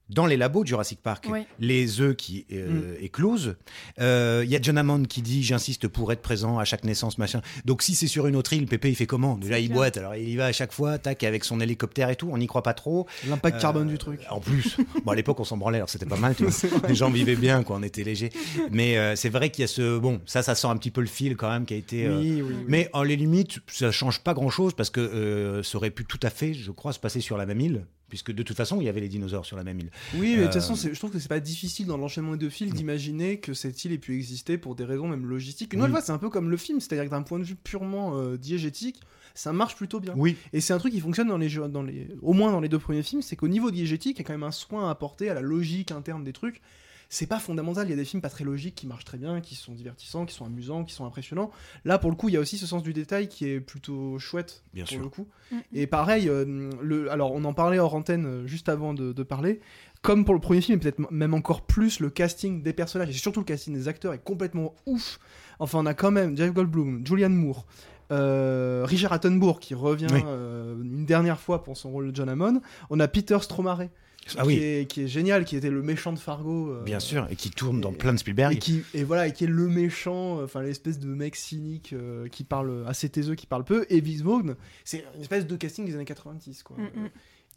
dans les labos de Jurassic Park, Oui. les œufs qui euh, Mm. éclosent. Euh, Il y a John Hammond qui dit J'insiste pour être présent à chaque naissance, machin. Donc, si c'est sur une autre île, Pépé, il fait comment? Déjà, il clair. boite, alors il y va à chaque fois, tac, avec son hélicoptère et tout, on n'y croit pas trop. L'impact Euh, carbone du truc. En plus, bon, à l'époque, on s'en branlait, alors c'était pas mal, tu vois. Les gens vivaient bien, quoi, on était léger. Mais euh, c'est vrai qu'il y a ce. Bon, ça, ça sent un petit peu le fil quand même qui a été. euh, Oui, oui, oui. Mais en les limites, ça change pas grand chose parce que euh, ça aurait pu tout à fait, je crois, se passer sur la même île, puisque de toute façon, il y avait les dinosaures sur la même île. Oui, mais de toute Euh, façon, je trouve que c'est pas difficile dans l'enchaînement des deux fils d'imaginer que cette île ait pu exister pour des raisons même logistiques. Une Oui. fois, c'est un peu comme le film, c'est-à-dire que d'un point de vue purement euh, diégétique, ça marche plutôt bien. Oui, Et c'est un truc qui fonctionne dans les jeux, dans les, au moins dans les deux premiers films, c'est qu'au niveau diégétique, il y a quand même un soin à apporter à la logique interne des trucs. C'est pas fondamental, il y a des films pas très logiques qui marchent très bien, qui sont divertissants, qui sont amusants, qui sont impressionnants. Là, pour le coup, il y a aussi ce sens du détail qui est plutôt chouette Bien pour sûr. le coup. Mhm. Et pareil, euh, le, alors on en parlait hors antenne euh, juste avant de, de parler. Comme pour le premier film, et peut-être même encore plus, le casting des personnages et surtout le casting des acteurs est complètement ouf. Enfin, on a quand même Jeff Goldblum, Julianne Moore, euh, Richard Attenborough qui revient Oui. euh, une dernière fois pour son rôle de John Hammond. On a Peter Stromare ah qui, oui, est, qui est génial, qui était le méchant de Fargo. euh, bien sûr, et qui tourne dans plein de Spielberg. et qui et voilà et qui est le méchant enfin l'espèce de mec cynique euh, qui parle assez taiseux qui parle peu et Vince Vaughn c'est une espèce de casting des années 90 quoi Mm, mm.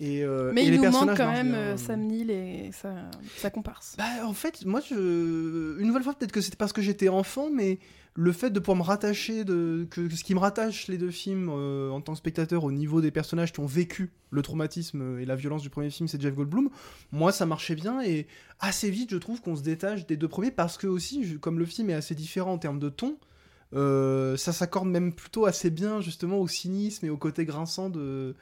et, euh, Mais et il les nous manque personnages quand même euh, Sam Neill et sa, sa comparse. bah en fait moi je une nouvelle fois peut-être que c'était parce que j'étais enfant mais le fait de pouvoir me rattacher de que ce qui me rattache les deux films euh, en tant que spectateur au niveau des personnages qui ont vécu le traumatisme et la violence du premier film c'est Jeff Goldblum moi ça marchait bien et assez vite je trouve qu'on se détache des deux premiers parce que aussi je- comme le film est assez différent en termes de ton euh, ça s'accorde même plutôt assez bien justement au cynisme et au côté grinçant de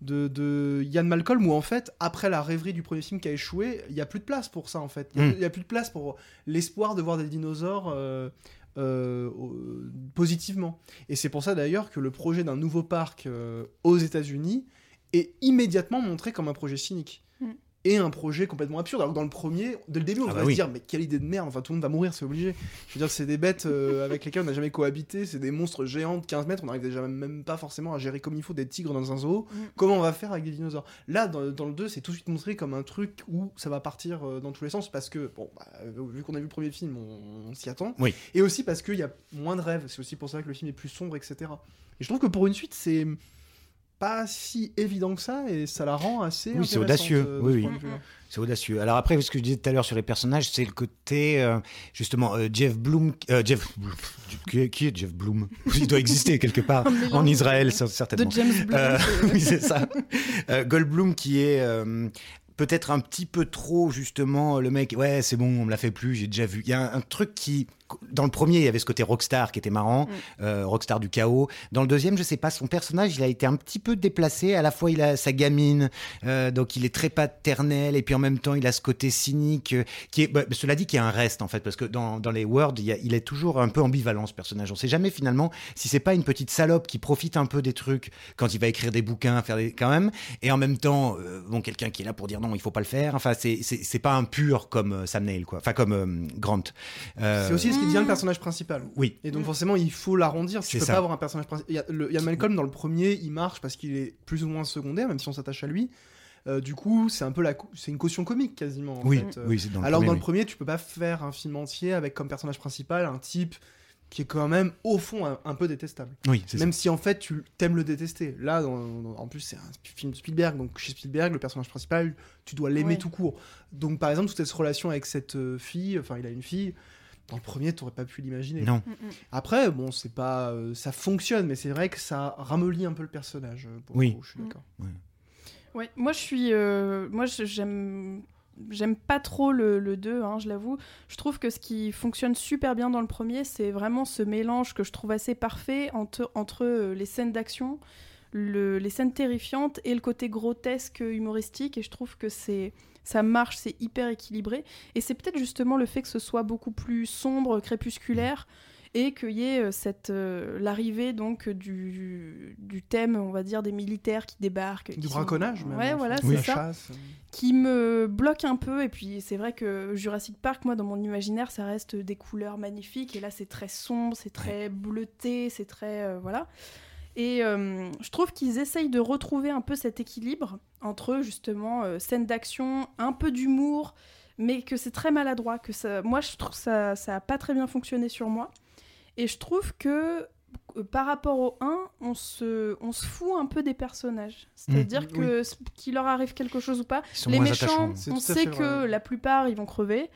de, de Ian Malcolm où en fait après la rêverie du premier film qui a échoué il y a plus de place pour ça en fait il y a- Mm. il y a, plus de place pour l'espoir de voir des dinosaures euh, euh, positivement et c'est pour ça d'ailleurs que le projet d'un nouveau parc euh, aux États-Unis est immédiatement montré comme un projet cynique. Et un projet complètement absurde alors que dans le premier dès le début on Ah va bah se oui. dire mais quelle idée de merde enfin tout le monde va mourir c'est obligé je veux dire c'est des bêtes euh, avec lesquelles on n'a jamais cohabité c'est des monstres géants de 15 mètres on n'arrive déjà même pas forcément à gérer comme il faut des tigres dans un zoo Mm. comment on va faire avec des dinosaures? Là dans, dans le 2 c'est tout de suite montré comme un truc où ça va partir euh, dans tous les sens parce que bon bah, euh, vu qu'on a vu le premier film on, on s'y attend Oui. et aussi parce qu'il y a moins de rêves c'est aussi pour ça que le film est plus sombre etc et je trouve que pour une suite c'est pas si évident que ça et ça la rend assez Oui, c'est audacieux. euh, de Oui, oui. C'est audacieux. Alors après, ce que je disais tout à l'heure sur les personnages, c'est le côté euh, justement euh, Jeff Bloom. euh, Jeff qui est, qui est Jeff Bloom? Il doit exister quelque part en Israël, certainement. De James. Euh, euh, oui, c'est ça. Euh, Goldblum qui est euh, peut-être un petit peu trop justement le mec. Ouais, c'est bon, on me l'a fait plus, j'ai déjà vu. Il y a un, un truc qui dans le premier, il y avait ce côté rockstar qui était marrant, Mm. euh, rockstar du chaos. Dans le deuxième, je sais pas, son personnage, il a été un petit peu déplacé. À la fois, il a sa gamine, euh, donc il est très paternel, et puis en même temps, il a ce côté cynique euh, qui est. bah, cela dit, qu'il y a un reste en fait, parce que dans, dans les Words, il, y a- il est toujours un peu ambivalent ce personnage. On sait jamais finalement si c'est pas une petite salope qui profite un peu des trucs quand il va écrire des bouquins, faire des quand même, et en même temps, euh, bon, quelqu'un qui est là pour dire non, il faut pas le faire. Enfin, c'est pas un pur comme Sam Neill, quoi. Enfin, comme euh, Grant. Euh, c'est aussi ce qui devient le personnage principal oui. Et donc forcément, il faut l'arrondir. Tu C'est peux ça. pas avoir un personnage principal. Il y a, y Malcolm dans le premier, il marche parce qu'il est plus ou moins secondaire, même si on s'attache à lui. Euh, du coup, c'est un peu la, c'est une caution comique quasiment. en Oui, fait. Oui, c'est dans le Alors premier, dans oui. le premier, tu peux pas faire un film entier avec comme personnage principal un type qui est quand même au fond un, un peu détestable. Oui, c'est ça. Même si en fait tu t'aimes le détester. Là, dans- dans- en plus, c'est un film de Spielberg, donc chez Spielberg, le personnage principal, tu dois l'aimer Ouais. tout court. Donc par exemple, toute cette relation avec cette euh, fille, enfin il a une fille. Dans le premier, t'aurais pas pu l'imaginer. Non. mm, mm. Après, bon, c'est pas, euh, ça fonctionne, mais c'est vrai que ça ramollit un peu le personnage. euh, pour Oui. coup, je suis Mm. d'accord. Ouais, moi je suis. euh, moi je- j'aime. J'aime pas trop le, le 2, hein, je l'avoue. Je trouve que ce qui fonctionne super bien dans le premier, c'est vraiment ce mélange que je trouve assez parfait entre, entre les scènes d'action, le- les scènes terrifiantes et le côté grotesque humoristique. Et je trouve que c'est ça marche, c'est hyper équilibré. Et c'est peut-être justement le fait que ce soit beaucoup plus sombre, crépusculaire, et qu'il y ait euh, cette euh, l'arrivée donc du, du thème, on va dire, des militaires qui débarquent. Du qui sont- braconnage, même. Ouais, en voilà, c'est ça. chasse. Qui me bloque un peu. Et puis c'est vrai que Jurassic Park, moi, dans mon imaginaire, ça reste des couleurs magnifiques. Et là, c'est très sombre, c'est très bleuté, c'est très euh, voilà. Et euh, je trouve qu'ils essayent de retrouver un peu cet équilibre entre justement euh, scènes d'action, un peu d'humour, mais que c'est très maladroit. Que ça, moi, je trouve que ça ça a pas très bien fonctionné sur moi. Et je trouve que euh, par rapport au 1, on se, on se fout un peu des personnages. C'est-à-dire Mmh, que s- qu'il leur arrive quelque chose ou pas, les méchants, on sait que vrai. la plupart, ils vont crever.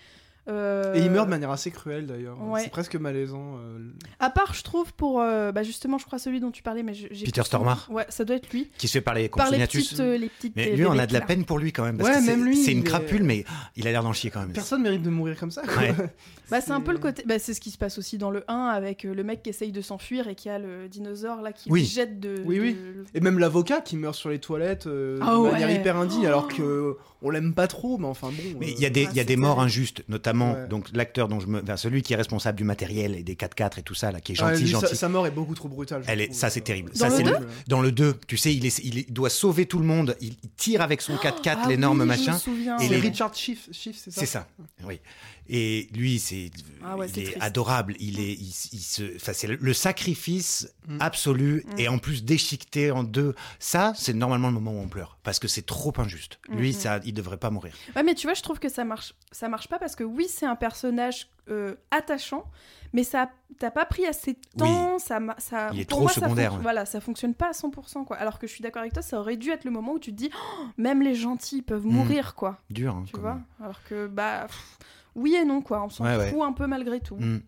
Euh, Et il meurt de manière assez cruelle d'ailleurs. Ouais. C'est presque malaisant. euh, À part, je trouve, pour euh, bah, justement, je crois celui dont tu parlais, mais j'ai Peter. Stormare. Ouais, ça doit être lui. Qui se fait par les Par les petites, euh, les petites. Mais lui, on a de la là. peine pour lui quand même. Parce Ouais, que même lui, c'est une est- crapule, mais il a l'air d'en chier quand même. Personne mérite de mourir comme ça. quoi. Ouais. Bah, c'est un peu le côté. Bah, c'est ce qui se passe aussi dans le 1 avec le mec qui essaye de s'enfuir et qui a le dinosaure là qui Oui. lui jette de. Oui, de- oui. Et même l'avocat qui meurt sur les toilettes euh, Ah de manière ouais. hyper indigne, alors Oh. que on l'aime pas trop, mais enfin bon. Mais il y a des, Ah, il y a c'est des morts injustes, notamment Ouais. donc l'acteur dont je me, enfin, celui qui est responsable du matériel et des 4x4 et tout ça là, qui est gentil, lui, sa- gentil. Sa, mort est beaucoup trop brutale. Elle est- ça, c'est terrible. Dans Ça, le c'est deux Dans le 2, tu sais, il, est, il doit sauver tout le monde. Il, tire avec son 4x4 Ah l'énorme oui, je machin. me souviens, Et les-. Richard Schiff, Schiff c'est ça? C'est ça, oui. Et lui, c'est, Ah ouais, il est adorable. Il est, il, il se, enfin, c'est le, sacrifice Mm. absolu Mm. et en plus déchiqueté en deux. Ça, c'est normalement le moment où on pleure parce que c'est trop injuste. Lui, Mm, mm. ça, il devrait pas mourir. Ouais, mais tu vois, je trouve que ça marche, ça marche pas parce que oui, c'est un personnage euh, attachant, mais ça, t'as pas pris assez de temps. Ça, ça, Il est pour trop moi, ça secondaire, fonc- ouais. Voilà, ça fonctionne pas à 100%. Quoi. Alors que je suis d'accord avec toi, ça aurait dû être le moment où tu te dis, Oh, même les gentils peuvent Mm. mourir, quoi. Dur, hein, Tu vois Alors que, bah, pff, oui et non, quoi. On s'en Ouais, ouais. fout un peu malgré tout. Mm.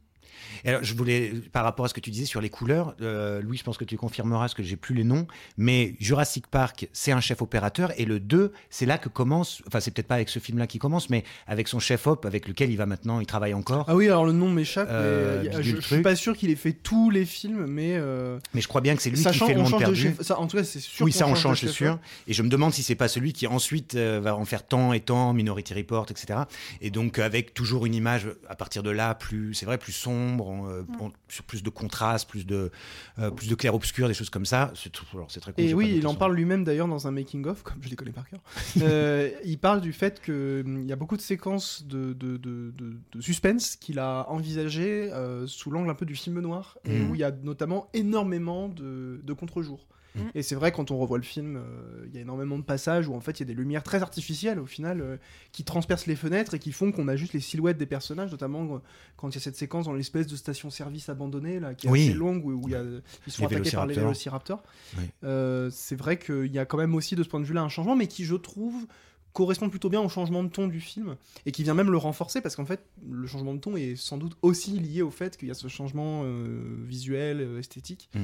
Et alors, je voulais, par rapport à ce que tu disais sur les couleurs, euh, Louis, je pense que tu confirmeras parce que j'ai plus les noms, mais Jurassic Park, c'est un chef opérateur, et le 2, c'est là que commence, enfin, c'est peut-être pas avec ce film-là qui commence, mais avec son chef op, avec lequel il va maintenant, il travaille encore. Ah oui, alors le nom m'échappe, Euh, mais euh, je, je suis pas sûr qu'il ait fait tous les films, mais euh, Mais je crois bien que c'est lui qui fait le on monde perdu. chef. Ça, en tout cas, c'est sûr. Oui, ça on change, c'est sûr. Et je me demande si c'est pas celui qui ensuite va en faire tant et tant, Minority Report, etc. Et donc avec toujours une image à partir de là plus, c'est vrai, plus sombre, en, euh, en- sur plus de contraste, plus de euh, plus de clair obscur, des choses comme ça. C'est très cool. Et oui, il en parle lui-même d'ailleurs dans un making of, comme je les connais par cœur. Euh, il parle du fait qu'il y a beaucoup de séquences de, de, de, de- de suspense qu'il a envisagé euh, sous l'angle un peu du film noir, et Mhm. où il y a notamment énormément de, de contre-jours. Mhm. Et c'est vrai, quand on revoit le film, euh, il y a énormément de passages où en fait il y a des lumières très artificielles au final euh, qui transpercent les fenêtres et qui font qu'on a juste les silhouettes des personnages, notamment euh, quand il y a cette séquence dans l'espèce de station-service abandonnée là, qui est Oui. assez longue où, où il y a, ils sont Les attaqués par les vélociraptors. Oui. Euh, c'est vrai qu'il y a quand même aussi de ce point de vue-là un changement, mais qui je trouve correspond plutôt bien au changement de ton du film et qui vient même le renforcer parce qu'en fait le changement de ton est sans doute aussi lié au fait qu'il y a ce changement euh, visuel, euh, esthétique. Mm.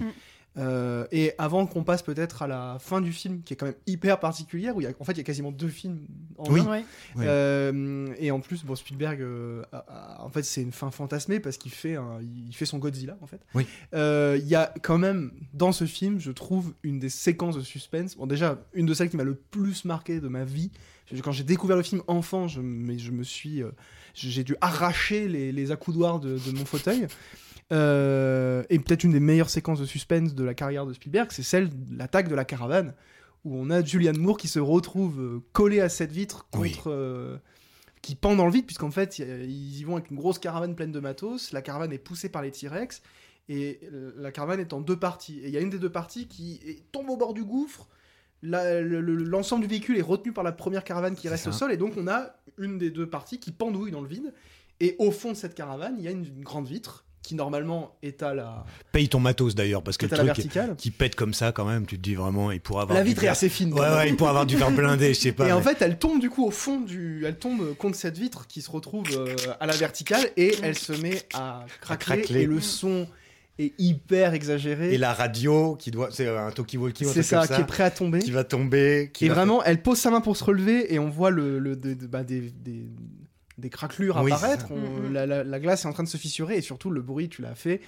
Euh, et avant qu'on passe peut-être à la fin du film, qui est quand même hyper particulière, où il y a, en fait il y a quasiment deux films en Oui. un. Ouais. Oui. Euh, et en plus, bon, Spielberg, euh, a- a- en fait, c'est une fin fantasmée parce qu'il fait, un- il fait son Godzilla, en fait. Oui. Euh, Il y a quand même dans ce film, je trouve, une des séquences de suspense. Bon, déjà, une de celles qui m'a le plus marqué de ma vie. Quand j'ai découvert le film enfant, je, mais je me suis, euh, j'ai dû arracher les, les accoudoirs de, de mon fauteuil. Euh, et peut-être une des meilleures séquences de suspense de la carrière de Spielberg, c'est celle de l'attaque de la caravane, où on a Julianne Moore qui se retrouve euh, collée à cette vitre contre. Oui. euh, qui pend dans le vide, puisqu'en fait, ils y vont avec une grosse caravane pleine de matos. La caravane est poussée par les T-Rex, et la caravane est en deux parties. Et il y a une des deux parties qui tombe au bord du gouffre. Le- L'ensemble du véhicule est retenu par la première caravane qui reste ça. au sol, et donc on a une des deux parties qui pendouille dans le vide. Et au fond de cette caravane, il y a une, une grande vitre qui normalement est à la, Paye ton matos d'ailleurs, parce que le truc qui pète comme ça quand même, tu te dis vraiment, il pourrait avoir. La vitre est assez fine. Ouais, ouais, il pourrait avoir du verre blindé, je sais pas. Et en fait, elle tombe du coup au fond du, elle tombe contre cette vitre qui se retrouve euh, à la verticale et elle se met à craquer, et le son est hyper exagéré. Et la radio qui doit, c'est un talkie-walkie, c'est ça, qui est prêt à tomber. qui va tomber. Qui Et va- vraiment, elle pose sa main pour se relever et on voit le, le- de- de- bah, des, des, des craquelures Oui, apparaître. On- Mhm. la, la- la glace est en train de se fissurer et surtout le bruit, tu l'as fait,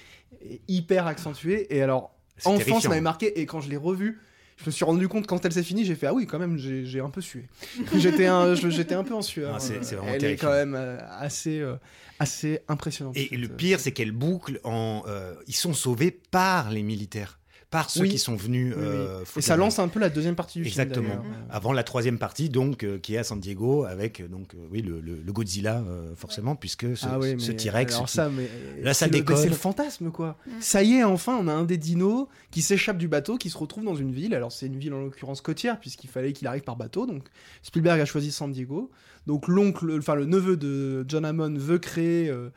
est hyper accentué. Et alors, enfant, ça m'avait marqué et quand je l'ai revu. Je me suis rendu compte quand elle s'est finie, j'ai fait ah oui quand même j'ai un peu sué. j'étais un j'étais un peu en sueur. Ah, c'est- c'est vraiment Elle terrifiant. est quand même euh, assez euh, assez impressionnante. Et cette, le euh, pire, c'est qu'elle boucle en. euh, ils sont sauvés par les militaires. Par ceux Oui. qui sont venus. Oui, oui. euh, Et ça la- lance un peu la deuxième partie du Exactement. film. d'ailleurs. Avant la troisième partie, donc, euh, qui est à San Diego, avec euh, donc, euh, oui, le, le- le Godzilla, euh, forcément, puisque ce, ah ce T-Rex. qui- ça, mais Là, ça c'est le- décolle. C'est le fantasme, quoi. Ça y est, enfin, on a un des dinos qui s'échappe du bateau, qui se retrouve dans une ville. Alors, c'est une ville en l'occurrence côtière, puisqu'il fallait qu'il arrive par bateau. Donc, Spielberg a choisi San Diego. Donc, l'oncle, enfin, le neveu de John Hammond veut créer euh,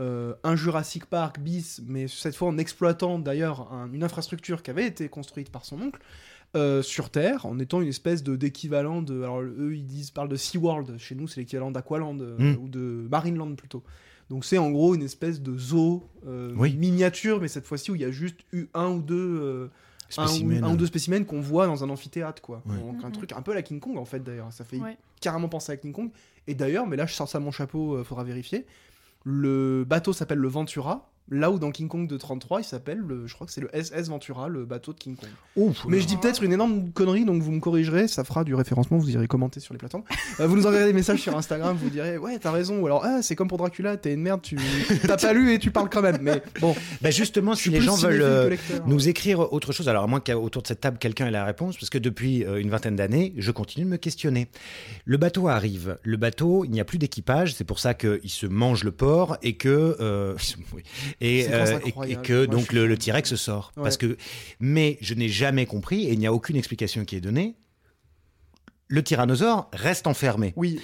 euh, un Jurassic Park bis, mais cette fois en exploitant d'ailleurs un- une infrastructure qui avait été construite par son oncle. euh, sur Terre, en étant une espèce de d'équivalent de. Alors, eux, ils disent, parlent de SeaWorld. Chez nous, c'est l'équivalent d'Aqualand, euh, Mm. ou de Marineland plutôt. Donc c'est en gros une espèce de zoo euh, Oui. miniature, mais cette fois-ci où il y a juste eu un ou deux, euh, un, ou, spécimen. un ou deux spécimens qu'on voit dans un amphithéâtre, quoi. Ouais. Donc un truc un peu à la King Kong en fait d'ailleurs. Ça fait Ouais. carrément penser à King Kong. Et d'ailleurs, mais là je sors ça de mon chapeau, euh, faudra vérifier. Le bateau s'appelle le Ventura. Là où dans King Kong de 33, il s'appelle, le- je crois que c'est le SS Ventura, le bateau de King Kong. Ouf, Mais je dis peut-être une énorme connerie, donc vous me corrigerez, ça fera du référencement, vous irez commenter sur les plateformes. Euh, vous nous enverrez des messages sur Instagram, vous direz ouais t'as raison, ou alors ah, c'est comme pour Dracula, t'es une merde, tu t'as pas lu et tu parles quand même. Mais bon, Bah, justement, si les gens veulent euh, nous écrire autre chose, alors à moins qu'autour de cette table quelqu'un ait la réponse, parce que depuis euh, une vingtaine d'années, je continue de me questionner. Le bateau arrive, le bateau, il n'y a plus d'équipage, c'est pour ça qu'il se mange le port et que euh. et, euh, et- incroyable. et que Moi, donc suis le, T-Rex sort. Ouais. Parce que, mais je n'ai jamais compris et il n'y a aucune explication qui est donnée. Le tyrannosaure reste enfermé. Oui,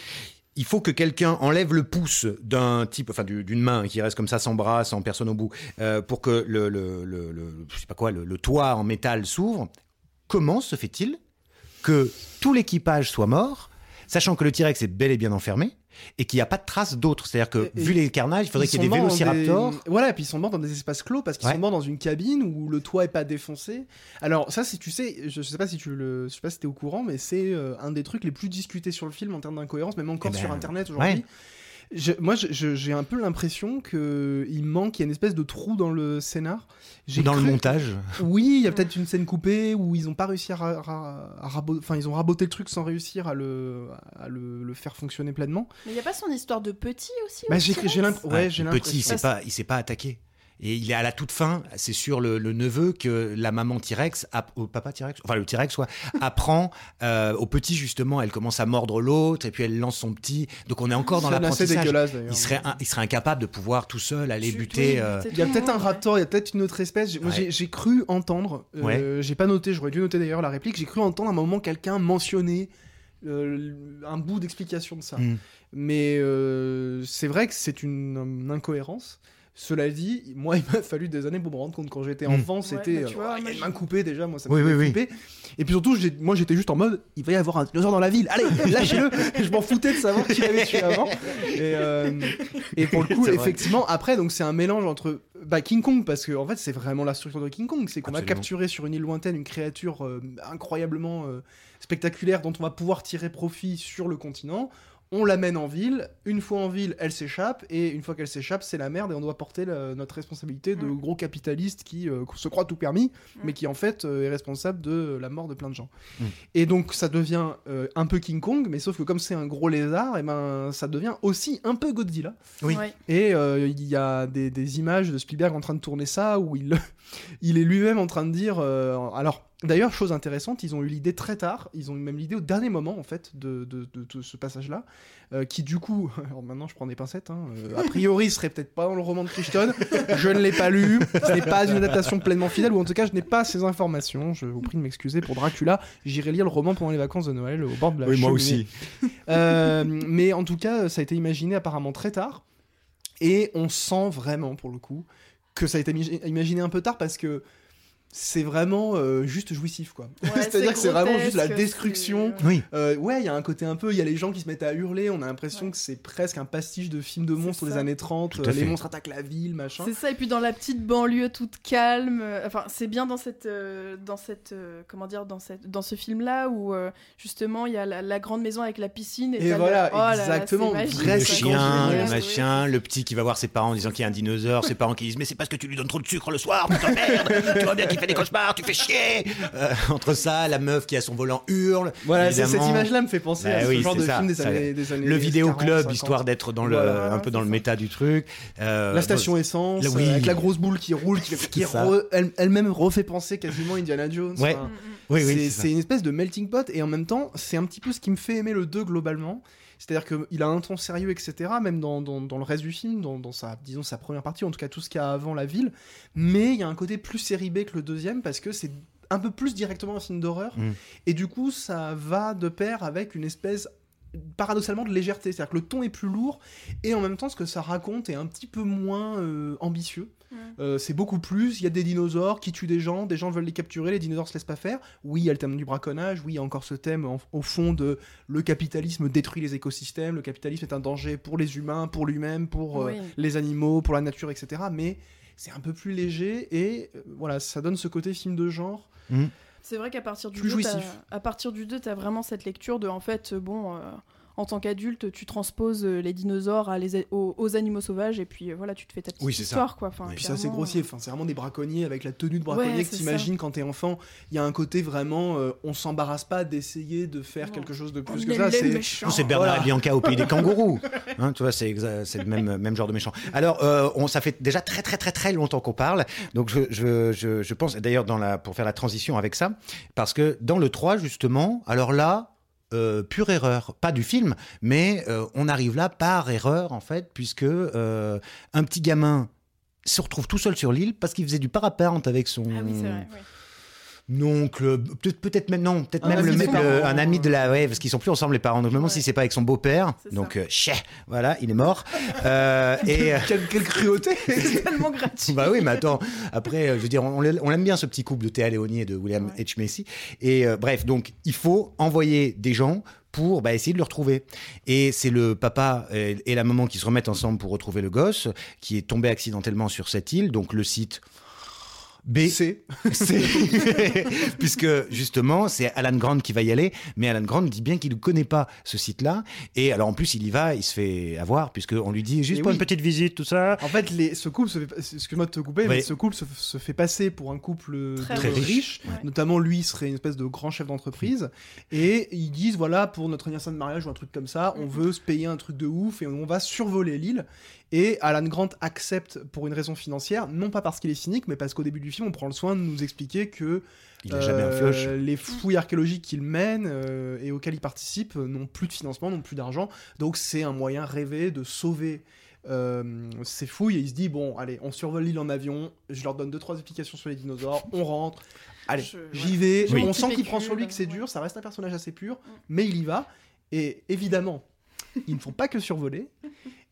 il faut que quelqu'un enlève le pouce d'un type, enfin du- d'une main qui reste comme ça sans bras, sans personne au bout, euh, pour que le, le, le- le- je sais pas quoi, le, le toit en métal s'ouvre. Comment se fait-il que tout l'équipage soit mort, sachant que le T-Rex est bel et bien enfermé et qu'il n'y a pas de traces d'autres C'est-à-dire que, Et- et vu les carnages, il faudrait qu'il y ait des vélociraptors. des- Voilà, et puis ils sont morts dans des espaces clos parce qu'ils Ouais. sont morts dans une cabine où le toit est pas défoncé. Alors ça, si tu sais, je sais pas si tu le, je sais pas si t'es au courant, mais c'est euh, un des trucs les plus discutés sur le film en termes d'incohérence, même encore Eh ben, sur Internet aujourd'hui. ouais. Je- moi, j'ai un peu l'impression que il manque, il y a une espèce de trou dans le scénar. Dans le montage. Oui, il y a peut-être une scène coupée où ils ont pas réussi à, ra- ra- à rabo- enfin ils ont raboté le truc sans réussir à le, à le, le faire fonctionner pleinement. Mais il n'y a pas son histoire de petit aussi Bah, au j'ai l'impression, ouais, le petit, il l'impression. s'est pas, il s'est pas attaqué. Et il est à la toute fin, c'est sur le, le neveu que la maman T-Rex, au papa T-Rex, enfin le T-Rex, soit apprend euh, au petit justement. Elle commence à mordre l'autre et puis elle lance son petit. Donc on est encore dans C'est assez l'apprentissage. dégueulasse d'ailleurs. Il serait, un- il serait incapable de pouvoir tout seul aller Tu- buter. oui, euh, Il y a peut-être un raptor, il y a peut-être une autre espèce. J'ai- moi, Ouais. j'ai- cru entendre, euh, Ouais. j'ai pas noté, j'aurais dû noter d'ailleurs la réplique, j'ai cru entendre à un moment quelqu'un mentionner euh, un bout d'explication de ça. Hmm. Mais euh, c'est vrai que c'est une, une incohérence. Cela dit, moi, il m'a fallu des années pour me rendre compte. Quand j'étais Mm. enfant, c'était. bah, euh, vois, oh, main coupée déjà, moi ça me Oui, oui. Et puis surtout, moi j'étais juste en mode il va y avoir un dinosaure dans la ville, allez, lâchez-le Je m'en foutais de savoir qui l'avait tué avant. Et, euh, et pour le coup, vrai. effectivement, après, donc c'est un mélange entre bah, King Kong, parce que en fait, c'est vraiment la structure de King Kong c'est qu'on va capturer sur une île lointaine une créature euh, incroyablement euh, spectaculaire dont on va pouvoir tirer profit sur le continent. On l'amène en ville. Une fois en ville, elle s'échappe. Et une fois qu'elle s'échappe, c'est la merde. Et on doit porter la- notre responsabilité de Mm. gros capitalistes qui euh, se croient tout permis, Mm. mais qui en fait euh, est responsable de la mort de plein de gens. Mm. Et donc ça devient euh, un peu King Kong, mais sauf que comme c'est un gros lézard, et ben ça devient aussi un peu Godzilla. Oui. Ouais. Et euh, il y a des, des images de Spielberg en train de tourner ça où il, il est lui-même en train de dire. euh, alors, d'ailleurs, chose intéressante, ils ont eu l'idée très tard, ils ont eu même l'idée au dernier moment en fait de, de- de- de ce passage-là, euh, qui du coup, alors maintenant je prends des pincettes, hein, euh, a priori serait peut-être pas dans le roman de Crichton, je ne l'ai pas lu, ce n'est pas une adaptation pleinement fidèle, ou en tout cas je n'ai pas ces informations, je vous prie de m'excuser pour Dracula, j'irai lire le roman pendant les vacances de Noël au bord de la Oui, moi aussi. Euh, mais en tout cas, ça a été imaginé apparemment très tard. Et on sent vraiment, pour le coup, que ça a été imaginé un peu tard parce que c'est vraiment euh, juste jouissif, quoi. Ouais, C'est-à-dire que c'est vraiment juste la destruction. c'est- Oui. Euh, ouais, il y a un côté un peu, il y a les gens qui se mettent à hurler, on a l'impression Ouais. que c'est presque un pastiche de film de monstres des années 30, Tout à euh, les fait. monstres attaquent la ville, machin. C'est ça, et puis dans la petite banlieue toute calme. euh, Enfin, c'est bien dans cette, euh, dans cette, euh, comment dire, dans cette, dans ce film-là où euh, justement il y a la, la grande maison avec la piscine. Et, Et voilà, le- oh là là, exactement, c'est magique, vrai le chien, le machin, le petit qui va voir ses parents en disant qu'il y a un dinosaure, ses parents qui disent mais c'est parce que tu lui donnes trop de sucre le soir, putain merde, tu vois bien qu'il fait des cauchemars, tu fais chier. Euh, entre ça, la meuf qui a son volant hurle. Voilà, cette image-là me fait penser Bah à ce oui, genre de ça, film des ça- années, des années Le vidéo 40, club, 50. histoire d'être dans le, Voilà, un peu dans le méta du truc. Euh, La station essence, là, oui. euh, avec la grosse boule qui roule, qui, qui re- elle- elle-même refait penser quasiment Indiana Jones. Ouais. Enfin, Oui, c'est une espèce de melting pot et en même temps, c'est un petit peu ce qui me fait aimer le 2 globalement. C'est-à-dire qu'il a un ton sérieux, etc., même dans, dans, dans le reste du film, dans, dans sa, disons, sa première partie, en tout cas tout ce qu'il y a avant la ville. Mais il y a un côté plus série B que le deuxième parce que c'est un peu plus directement un film d'horreur. Mm. Et du coup, ça va de pair avec une espèce paradoxalement de légèreté. C'est-à-dire que le ton est plus lourd et en même temps, ce que ça raconte est un petit peu moins euh, ambitieux. Mm. Euh, c'est beaucoup plus. Il y a des dinosaures qui tuent des gens, des gens veulent les capturer, les dinosaures se laissent pas faire. Oui, il y a le thème du braconnage. Oui, il y a encore ce thème en- au fond de le capitalisme détruit les écosystèmes. Le capitalisme est un danger pour les humains, pour lui-même, pour euh, Oui. les animaux, pour la nature, etc. Mais c'est un peu plus léger et euh, voilà, ça donne ce côté film de genre. C'est vrai qu'à partir du Plus 2, t'as- jouissif. à partir du 2, t'as vraiment cette lecture de en fait bon euh, en tant qu'adulte, tu transposes euh, les dinosaures à les a- aux, aux animaux sauvages et puis euh, voilà, tu te fais ta petite Oui, c'est ça. histoire quoi. Enfin, Et puis ça, c'est grossier. euh, Enfin, c'est vraiment des braconniers avec la tenue de braconnier Ouais, que t'imagines quand t'es enfant. Il y a un côté vraiment, euh, on s'embarrasse pas d'essayer de faire Non. quelque chose de on plus que ça. C'est Bernard Voilà. Bianca au pays des kangourous. Hein, tu vois, c'est le même, même genre de méchant. Alors, euh, on, ça fait déjà très très très très longtemps qu'on parle. Donc, je, je, je, je pense, d'ailleurs, dans la, pour faire la transition avec ça, parce que dans le 3, justement, alors là, euh, pure erreur, pas du film, mais euh, on arrive là par erreur, en fait, puisque euh, un petit gamin se retrouve tout seul sur l'île parce qu'il faisait du parapente avec son Ah. Oncle, peut-être peut-être maintenant, peut-être Un même le, le- parents. un ami de la, ouais, parce qu'ils sont plus ensemble les parents. Donc je me demande Ouais. si c'est pas avec son beau-père. Donc euh, chais, voilà, il est mort. Euh, et euh, quelle, quelle cruauté C'est tellement gratuit. bah oui, mais attends. Après, euh, je veux dire, on, l'aime- on l'aime bien ce petit couple de Théa Léonie et de William Ouais. H Macy. Et euh, bref, donc il faut envoyer des gens pour bah, essayer de le retrouver. Et c'est le papa et, et la maman qui se remettent ensemble pour retrouver le gosse qui est tombé accidentellement sur cette île. Donc le site B. C'est C'est- puisque justement c'est Alan Grant qui va y aller, mais Alan Grant dit bien qu'il ne connaît pas ce site-là. Et alors en plus il y va, il se fait avoir puisque on lui dit juste Et pour oui. une petite visite tout ça. En fait, les, ce couple se fait, excuse-moi de te couper, Oui. mais ce couple se, se fait passer pour un couple Très riche. Ouais. Notamment, lui serait une espèce de grand chef d'entreprise. Et ils disent voilà, pour notre anniversaire de mariage ou un truc comme ça, on Mhm. veut se payer un truc de ouf et on va survoler l'île. Et Alan Grant accepte pour une raison financière, non pas parce qu'il est cynique, mais parce qu'au début du film, on prend le soin de nous expliquer que Il n'a jamais un euh, flush. les fouilles archéologiques qu'il mène euh, et auxquelles il participe n'ont plus de financement, n'ont plus d'argent. Donc c'est un moyen rêvé de sauver euh, ces fouilles. Et il se dit bon, allez, on survole l'île en avion. Je leur donne deux trois explications sur les dinosaures. On rentre. Allez, j'y ouais. vais. Oui. On sent Qui qu'il prend sur lui que c'est dur. Ça reste un personnage assez pur, Mm. mais il y va. Et évidemment, ils ne font pas que survoler.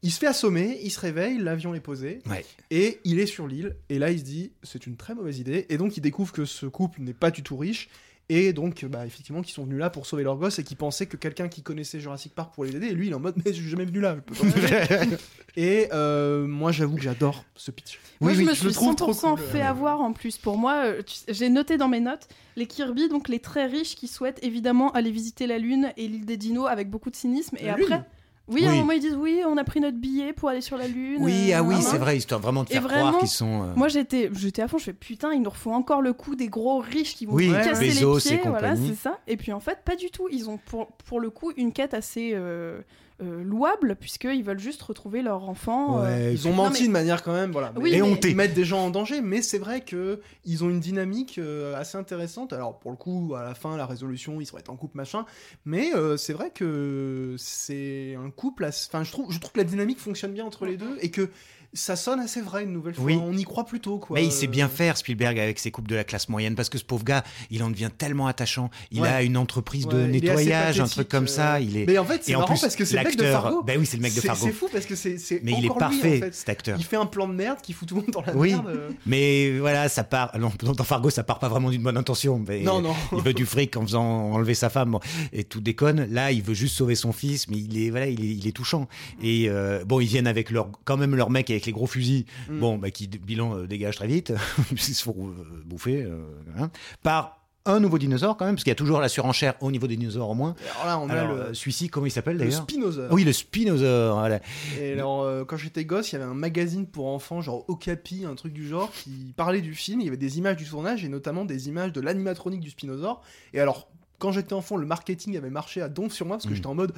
Il se fait assommer, il se réveille, l'avion est posé. Ouais. Et il est sur l'île, et là il se dit c'est une très mauvaise idée, et donc il découvre que ce couple n'est pas du tout riche, et donc bah, effectivement qu'ils sont venus là pour sauver leur gosse, et qu'ils pensaient que quelqu'un qui connaissait Jurassic Park pourrait les aider, et lui il est en mode mais je suis jamais venu là, je peux. Et euh, moi j'avoue que j'adore ce pitch. Moi, Oui, je oui, me je suis trouve 100% trop cool. fait avoir en plus. Pour moi, euh, tu sais, j'ai noté dans mes notes les Kirby, donc les très riches qui souhaitent évidemment aller visiter la Lune et l'île des dinos avec beaucoup de cynisme. Et La après, Lune oui, à un moment ils disent oui, on a pris notre billet pour aller sur la Lune. Oui, euh, ah oui, nan, c'est vrai, histoire vraiment de faire vraiment, croire qu'ils sont. euh, Moi j'étais, j'étais à fond, je fais putain, ils nous refont encore le coup des gros riches qui vont Oui, casser Bezos les pieds, voilà, c'est ça. Et puis en fait, pas du tout. Ils ont pour, pour le coup une quête assez euh, euh, louable puisqu'ils veulent juste retrouver leur enfant. euh, Ils ont menti mais- de manière quand même, voilà. Oui, et mais- honté. Ils mettent des gens en danger, mais c'est vrai que ils ont une dynamique euh, assez intéressante. Alors pour le coup, à la fin, la résolution, ils seraient en couple machin, mais euh, c'est vrai que c'est un couple. assez- Enfin, je trouve, je trouve que la dynamique fonctionne bien entre les deux et que ça sonne assez vrai une nouvelle fois. Oui. On y croit plutôt quoi. Mais il sait bien faire Spielberg avec ses couples de la classe moyenne parce que ce pauvre gars, il en devient tellement attachant. Il Ouais. a une entreprise de ouais, nettoyage, un truc comme ça. euh, Il est. Mais en fait, c'est marrant plus, parce que c'est le mec de Fargo. Ben oui, c'est le mec de Fargo. C'est fou parce que c'est Mais il est encore parfait, lui, en fait. cet acteur. Il fait un plan de merde qui fout tout le monde dans la Oui. merde. euh. Mais voilà, ça part. Non, dans Fargo, ça part pas vraiment d'une bonne intention. Mais Non, non. Il veut du fric en faisant enlever sa femme bon, et tout déconne. Là, il veut juste sauver son fils, mais il est voilà, il est, il est touchant. Et euh, bon, ils viennent avec leur quand même leur mec avec les gros fusils. Mm. Bon, bah, qui bilan euh, dégage très vite, ils se font euh, bouffer euh, hein, par un nouveau dinosaure quand même, parce qu'il y a toujours la surenchère au niveau des dinosaures au moins. Alors là, on Alors, a le, celui-ci, comment il s'appelle le d'ailleurs? Spinosaur. Oui, le Spinosaure. voilà. Et alors, euh, quand j'étais gosse, il y avait un magazine pour enfants, genre Okapi, un truc du genre, qui parlait du film. Il y avait des images du tournage et notamment des images de l'animatronique du Spinosaure. Et alors, quand j'étais enfant, le marketing avait marché à donf sur moi parce que Mm. j'étais en mode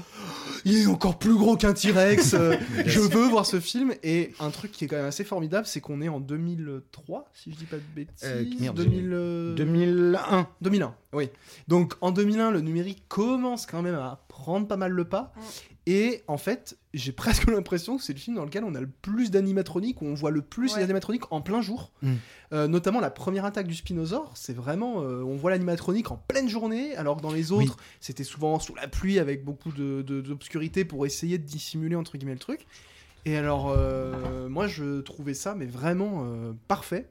il est encore plus gros qu'un T-Rex, euh, je veux voir ce film. Et un truc qui est quand même assez formidable, c'est qu'on est en 2003, si je dis pas de bêtises. Euh, merde, 2000, euh, 2001. 2001, oui. Donc en 2001, le numérique commence quand même à prendre pas mal le pas. Et en fait, j'ai presque l'impression que c'est le film dans lequel on a le plus d'animatroniques, où on voit le plus Ouais. d'animatroniques en plein jour. Mm. Euh, notamment la première attaque du Spinosaure, c'est vraiment, euh, on voit l'animatronique en pleine journée, alors que dans les autres, c'était souvent sous la pluie avec beaucoup de- de- d'obscurité pour essayer de dissimuler entre guillemets le truc. Et alors, euh, moi, je trouvais ça, mais vraiment euh, parfait.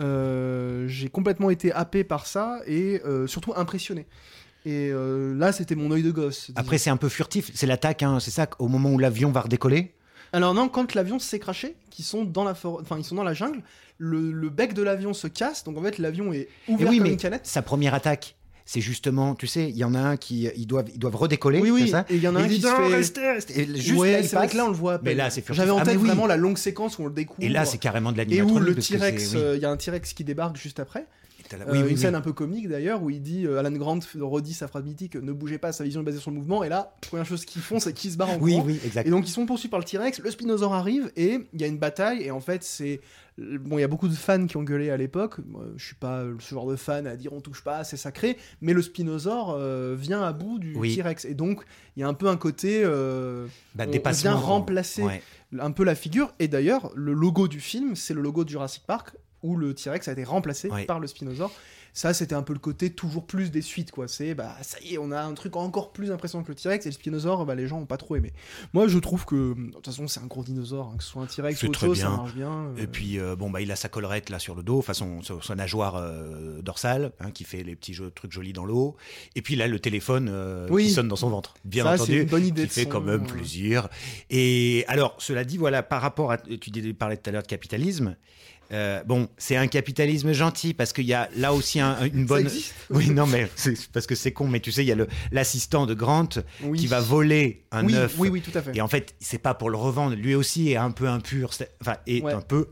Euh, j'ai complètement été happé par ça et euh, surtout impressionné. Et euh, là, c'était mon œil de gosse. disons. Après, c'est un peu furtif. C'est l'attaque, hein, c'est ça, au moment où l'avion va redécoller. Alors non, quand l'avion s'est craché, qu'ils sont dans la forêt, enfin ils sont dans la jungle, le, le bec de l'avion se casse, donc en fait l'avion est Et ouvert oui, comme mais une canette. sa première attaque, c'est justement, tu sais, il y en a un qui, ils doivent, ils doivent redécoller. Oui, oui, ça et il y en a Et un qui se fait- restez, restez. Et juste ouais, là, il c'est vrai passe. que là on le voit. à Mais là, c'est furtif. J'avais en Ah, tête oui. vraiment la longue séquence où on le découvre. Et là, c'est carrément de et l'animatronique. où le T-Rex, euh, il y a un T-Rex qui débarque juste après. Euh, oui, une oui. scène un peu comique d'ailleurs où il dit euh, Alan Grant redit sa phrase mythique ne bougez pas sa vision est basée sur le mouvement et là première chose qu'ils font c'est qu'ils se barrent en Oui, courant et donc ils sont poursuivis par le T-Rex le Spinosaure arrive et il y a une bataille et en fait c'est bon il y a beaucoup de fans qui ont gueulé à l'époque je suis pas ce genre de fan à dire on touche pas c'est sacré mais le Spinosaure euh, vient à bout du. T-Rex et donc il y a un peu un côté Bah, on- vient remplacer Ouais. un peu la figure et d'ailleurs le logo du film c'est le logo de Jurassic Park où le T-Rex a été remplacé par le Spinosaure ça c'était un peu le côté toujours plus des suites quoi c'est bah ça y est on a un truc encore plus impressionnant que le T-Rex et le Spinosaure bah les gens ont pas trop aimé moi je trouve que de toute façon c'est un gros dinosaure hein, que ce soit un T-Rex ou autre chose ça marche bien euh, Et puis, euh, bon, bah, il a sa collerette là sur le dos, enfin son, son, son nageoire euh, dorsale, hein, qui fait les petits jeux, trucs jolis dans l'eau. Et puis là, le téléphone Oui. qui sonne dans son ventre, bien ça, c'est entendu. une bonne idée qui fait son, quand même plaisir. Et alors, cela dit, voilà, par rapport à, tu parlais tout à l'heure de capitalisme. Euh, bon, c'est un capitalisme gentil parce qu'il y a là aussi un- une bonne. Oui, non, mais c'est parce que c'est con, mais tu sais, il y a l'assistant de Grant oui. qui va voler un oui, œuf. oui oui tout à fait Et en fait, c'est pas pour le revendre. Lui aussi est un peu impur. Enfin, est Ouais. un peu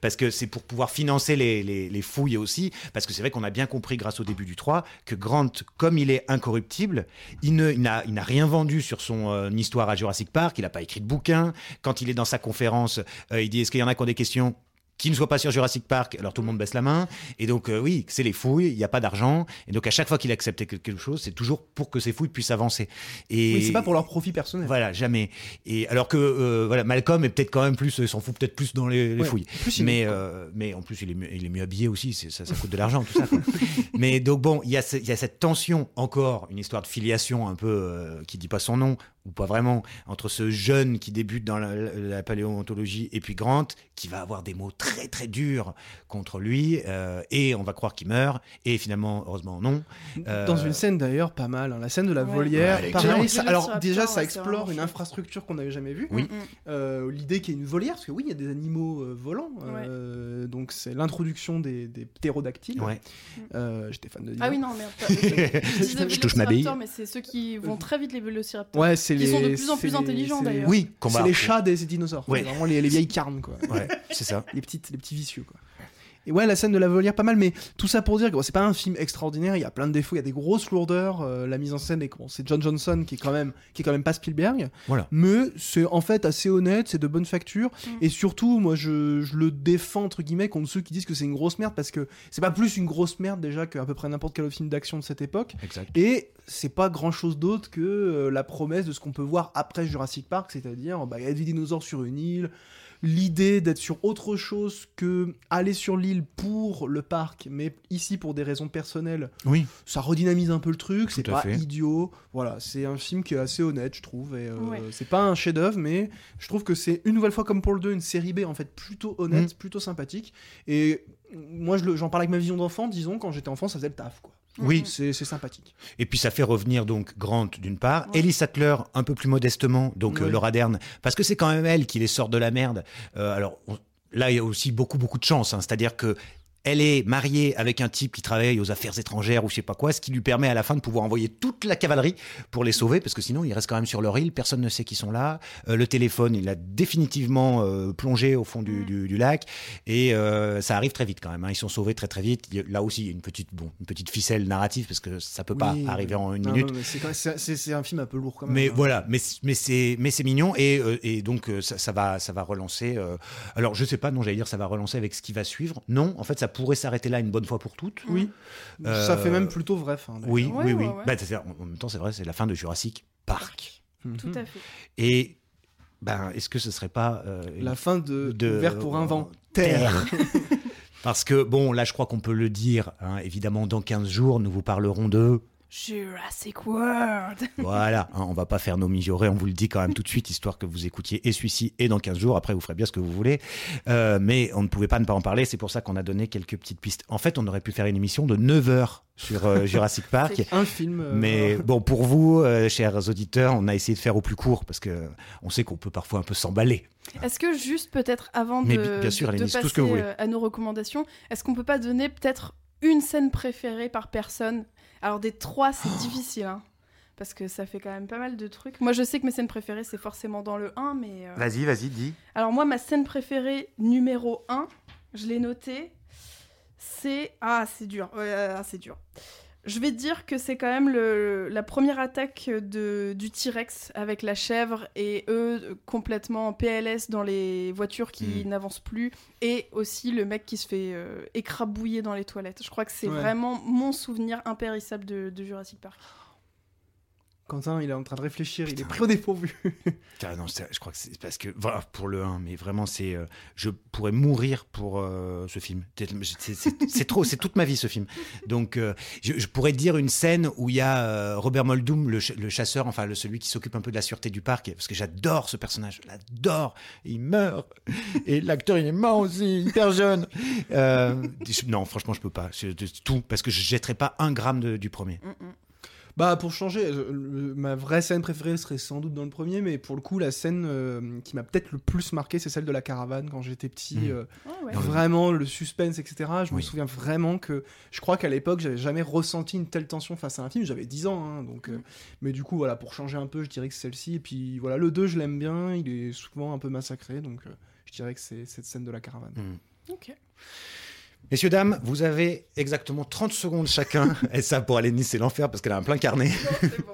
Parce que c'est pour pouvoir financer les, les- les fouilles aussi. Parce que c'est vrai qu'on a bien compris, grâce au début du 3, que Grant, comme il est incorruptible, il n'a rien vendu sur son euh, histoire à Jurassic Park. Il n'a pas écrit de bouquin. Quand il est dans sa conférence, euh, il dit Est-ce qu'il y en a qui ont des questions? Qui ne soient pas sur Jurassic Park, alors tout le monde baisse la main. Et donc, euh, oui, c'est les fouilles, il n'y a pas d'argent. Et donc, à chaque fois qu'il accepte quelque chose, c'est toujours pour que ces fouilles puissent avancer. Et oui c'est pas pour leur profit personnel voilà, jamais. Et alors que euh, voilà, Malcolm est peut-être quand même plus, euh, s'en fout peut-être plus dans les, les Ouais, fouilles. Mais euh, mais en plus il est mieux, il est mieux habillé aussi, ça, ça coûte de l'argent tout ça. quoi. mais donc bon, il y a ce- il y a cette tension encore, une histoire de filiation un peu euh, qui dit pas son nom ou pas vraiment entre ce jeune qui débute dans la, paléontologie et puis Grant qui va avoir des mots très très durs contre lui euh, et on va croire qu'il meurt et finalement heureusement non. Euh, Dans une scène d'ailleurs pas mal, hein. la scène de la Ouais. volière. Ouais, pareil, ça- alors déjà ça explore une infrastructure qu'on n'avait jamais vue. Oui. Mm, mm. Euh, L'idée qu'il y ait une volière, parce que oui, il y a des animaux euh, volants. euh, donc c'est l'introduction des, des ptérodactyles. Ouais. Euh, J'étais fan de Ah oui, non, merde. Je, Je touche ma bille. Mais c'est ceux qui vont très vite, les Vélociraptors. Ouais, c'est Qui les. sont de plus en c'est plus intelligents, c'est d'ailleurs. Oui. C'est les chats des dinosaures. Ouais. C'est Vraiment les, les vieilles carnes, quoi. Ouais, c'est ça. les petites, les petits vicieux, quoi. Et ouais, la scène de la volière, pas mal, mais tout ça pour dire que bon, c'est pas un film extraordinaire. Il y a plein de défauts, il y a des grosses lourdeurs. euh, la mise en scène est bon, c'est John Johnson qui est quand même, qui est quand même pas Spielberg. Voilà. Mais c'est en fait assez honnête, c'est de bonne facture. Mm. Et surtout, moi, je, je le défends entre guillemets contre ceux qui disent que c'est une grosse merde parce que c'est pas plus une grosse merde déjà qu'à peu près n'importe quel autre film d'action de cette époque. Exact. Et c'est pas grand chose d'autre que euh, la promesse de ce qu'on peut voir après Jurassic Park, c'est-à-dire bah, il y a des dinosaures sur une île, l'idée d'être sur autre chose que aller sur l'île pour le parc, mais ici pour des raisons personnelles, Oui. ça redynamise un peu le truc, c'est pas fait. idiot. Voilà, c'est un film qui est assez honnête, je trouve. Et, euh, Ouais. C'est pas un chef-d'œuvre, mais je trouve que c'est une nouvelle fois comme pour le 2, une série B en fait plutôt honnête, Mm. plutôt sympathique. Et moi, je j'en parle avec ma vision d'enfant, disons, quand j'étais enfant, ça faisait le taf, quoi. Oui. C'est sympathique. Et puis ça fait revenir donc Grant d'une part, Ouais. Ellie Sattler un peu plus modestement, donc euh. Laura Dern, parce que c'est quand même elle qui les sort de la merde. Euh, alors on- là il y a aussi beaucoup beaucoup de chance, hein. c'est-à-dire que elle est mariée avec un type qui travaille aux affaires étrangères ou je sais pas quoi, ce qui lui permet à la fin de pouvoir envoyer toute la cavalerie pour les sauver, parce que sinon ils restent quand même sur leur île, personne ne sait qu'ils sont là. Euh, le téléphone, il a définitivement euh, plongé au fond du, du- du lac, et euh, ça arrive très vite quand même. hein. Ils sont sauvés très très vite. Là aussi, il y a une petite, bon, une petite ficelle narrative, parce que ça peut pas arriver en une Non, minute. c'est un film un peu lourd quand même. Mais hein. voilà, mais, mais c'est mignon et, et donc ça, ça va ça va relancer. alors je sais pas, non, j'allais dire ça va relancer avec ce qui va suivre. Non, en fait, ça pourrait s'arrêter là une bonne fois pour toutes. Oui. Euh, Ça fait même plutôt vrai fin. Oui, Ouais, oui, ouais, oui. ouais. Bah, en même temps, c'est vrai, c'est la fin de Jurassic Park. Mhm. Tout à fait. Et ben, est-ce que ce serait pas euh, La fin de, de- Vert pour un vent. Terre. Parce que bon, là, je crois qu'on peut le dire. hein, évidemment, dans 15 jours, nous vous parlerons de Jurassic World. Voilà, hein, on va pas faire nos mijaurés, on vous le dit quand même tout de suite, histoire que vous écoutiez et celui-ci et dans 15 jours. Après, vous ferez bien ce que vous voulez. Euh, mais on ne pouvait pas ne pas en parler, c'est pour ça qu'on a donné quelques petites pistes. En fait, on aurait pu faire une émission de 9 heures sur euh, Jurassic Park. Un film. euh, Mais bon, pour vous, chers auditeurs, on a essayé de faire au plus court parce que on sait qu'on peut parfois un peu s'emballer. Est-ce que juste peut-être avant Mais de, bi- bien sûr, de Alénis, tout passer ce que vous voulez. à nos recommandations, est-ce qu'on peut pas donner peut-être une scène préférée par personne Alors des trois, c'est difficile, hein, parce que ça fait quand même pas mal de trucs. Moi, je sais que mes scènes préférées, c'est forcément dans le 1, mais... euh, Vas-y, vas-y, dis. Alors moi, ma scène préférée numéro 1, je l'ai notée, c'est... Ah, c'est dur, ouais, ah, c'est dur. Je vais dire que c'est quand même le- la première attaque de, du T-Rex avec la chèvre et eux euh, complètement en PLS dans les voitures qui Mm. n'avancent plus et aussi le mec qui se fait euh, écrabouiller dans les toilettes. Je crois que c'est Ouais. vraiment mon souvenir impérissable de, de Jurassic Park. Quentin, il est en train de réfléchir, il est Putain. pris au dépourvu. Ah non, je crois que c'est parce que voilà, pour le 1, mais vraiment c'est, euh, je pourrais mourir pour euh, ce film. C'est- c'est- C'est c'est trop, c'est toute ma vie ce film. Donc euh, je, je pourrais dire une scène où il y a euh, Robert Muldoon, le, ch- le chasseur, enfin le, celui qui s'occupe un peu de la sûreté du parc, parce que j'adore ce personnage, je l'adore. Il meurt et l'acteur il est mort aussi, hyper jeune. Euh, je- non, franchement je peux pas, Je- de- tout parce que je jetterai pas un gramme de- du premier. Mm, mm. Bah pour changer, euh, le- ma vraie scène préférée serait sans doute dans le premier, mais pour le coup la scène euh, qui m'a peut-être le plus marqué, c'est celle de la caravane quand j'étais petit. Mhm. euh, Ah ouais. Vraiment le suspense, etc. Je me souviens vraiment que je crois qu'à l'époque j'avais jamais ressenti une telle tension face à un film. J'avais 10 ans, hein, donc. euh, Mhm. mais du coup voilà pour changer un peu, je dirais que c'est celle-ci. Et puis voilà le 2 je l'aime bien, il est souvent un peu massacré, donc euh, je dirais que c'est cette scène de la caravane. Mm. Ok. Messieurs, dames, vous avez exactement 30 secondes chacun. Et ça, pour Alénis, c'est l'enfer parce qu'elle a un plein carnet.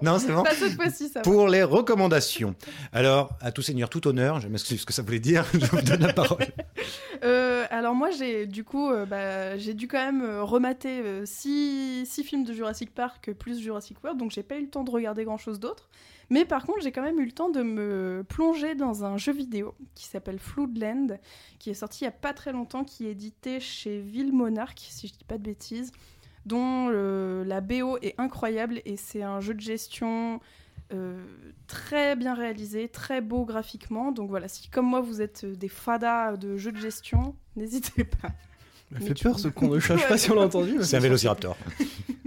Non, c'est bon. Non, cette fois-ci, ça va. Pour les recommandations. Alors, à tout seigneur, tout honneur, je m'excuse ce que ça voulait dire, je vous donne la parole. Euh, alors moi j'ai du coup euh, bah, j'ai dû quand même euh, remater euh, six, six films de Jurassic Park plus Jurassic World donc j'ai pas eu le temps de regarder grand chose d'autre. Mais par contre j'ai quand même eu le temps de me plonger dans un jeu vidéo qui s'appelle Floodland qui est sorti il y a pas très longtemps qui est édité chez Ville Monarch si je dis pas de bêtises dont la BO est incroyable et c'est un jeu de gestion euh, très bien réalisé, très beau graphiquement. Donc voilà, si comme moi vous êtes euh, des fadas de jeux de gestion, n'hésitez pas. Ça Mais fait peur ce qu'on ne cherche pas si on l'a entendu. C'est un vélociraptor.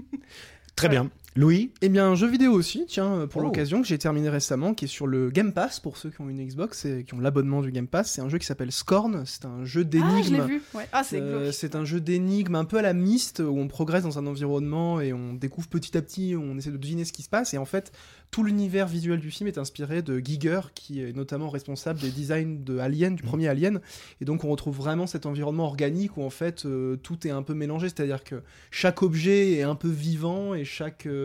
Très bien. Louis Eh bien, un jeu vidéo aussi, tiens, pour Oh. l'occasion, que j'ai terminé récemment, qui est sur le Game Pass, pour ceux qui ont une Xbox et qui ont l'abonnement du Game Pass. C'est un jeu qui s'appelle Scorn, c'est un jeu Ah, je l'ai d'énigmes. vu. Ouais. Ah, c'est Euh, c'est un jeu d'énigmes un peu à la Myst, où on progresse dans un environnement et on découvre petit à petit, on essaie de deviner ce qui se passe. Et en fait, tout l'univers visuel du film est inspiré de Giger, qui est notamment responsable des designs de Alien, du premier Alien. Et donc, on retrouve vraiment cet environnement organique où en fait, euh, tout est un peu mélangé. C'est-à-dire que chaque objet est un peu vivant et chaque. euh,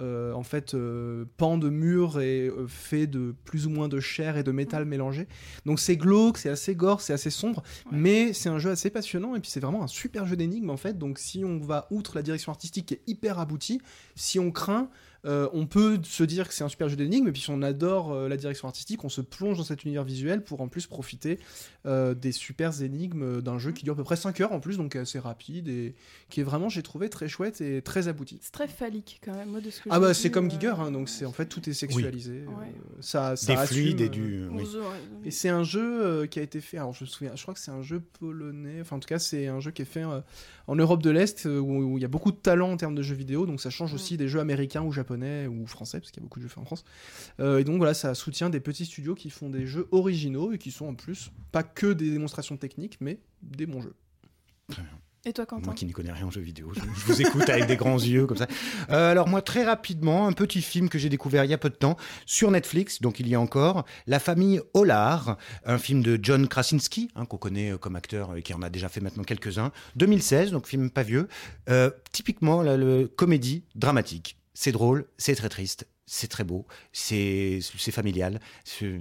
euh, en fait, euh, pan de mur euh, fait de plus ou moins de chair et de métal mélangé. Donc c'est glauque, c'est assez gore, c'est assez sombre, Ouais. mais c'est un jeu assez passionnant et puis c'est vraiment un super jeu d'énigmes en fait. Donc si on va outre la direction artistique qui est hyper aboutie, si on craint, euh, on peut se dire que c'est un super jeu d'énigmes et puis si on adore euh, la direction artistique, on se plonge dans cet univers visuel pour en plus profiter euh, des super énigmes d'un jeu qui dure à peu près 5 heures en plus, donc assez rapide et qui est vraiment, j'ai trouvé très chouette et très abouti. C'est très phallique quand même, moi de ce que Ah bah c'est comme Giger, hein, donc c'est en fait tout est sexualisé. euh, Ouais. ça, ça Des assume, fluides et euh, du. oui. et c'est un jeu euh, qui a été fait, alors je me souviens, je crois que c'est un jeu polonais, enfin en tout cas c'est un jeu qui est fait euh, en Europe de l'Est euh, où où il y a beaucoup de talent en termes de jeux vidéo, donc ça change Mm. aussi des jeux américains ou japonais ou français, parce qu'il y a beaucoup de jeux faits en France. Euh, et donc voilà, ça soutient des petits studios qui font des jeux originaux et qui sont en plus pas que des démonstrations techniques, mais des bons jeux. Et toi, Quentin Moi qui n'y connais rien en jeux vidéo, je, je vous écoute avec des grands yeux comme ça. Euh, alors moi, très rapidement, un petit film que j'ai découvert il y a peu de temps sur Netflix, donc il y a encore, La famille Hollard, un film de John Krasinski, hein, qu'on connaît euh, comme acteur et qui en a déjà fait maintenant quelques-uns, 2016, donc film pas vieux. Euh, typiquement, là, le comédie dramatique. C'est drôle, c'est très triste, c'est très beau, c'est familial,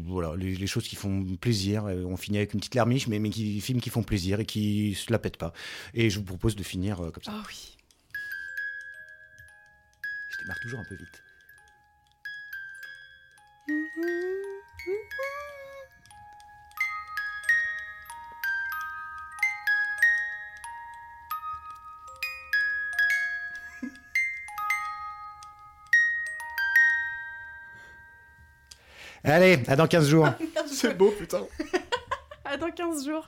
voilà les, les choses qui font plaisir. Euh, On finit avec une petite larmiche, mais mais qui films qui font plaisir et qui se la pètent pas. Et je vous propose de finir euh, comme ça. Ah oui. Je démarre toujours un peu vite. Allez, à dans 15 jours. C'est beau, putain. À dans 15 jours.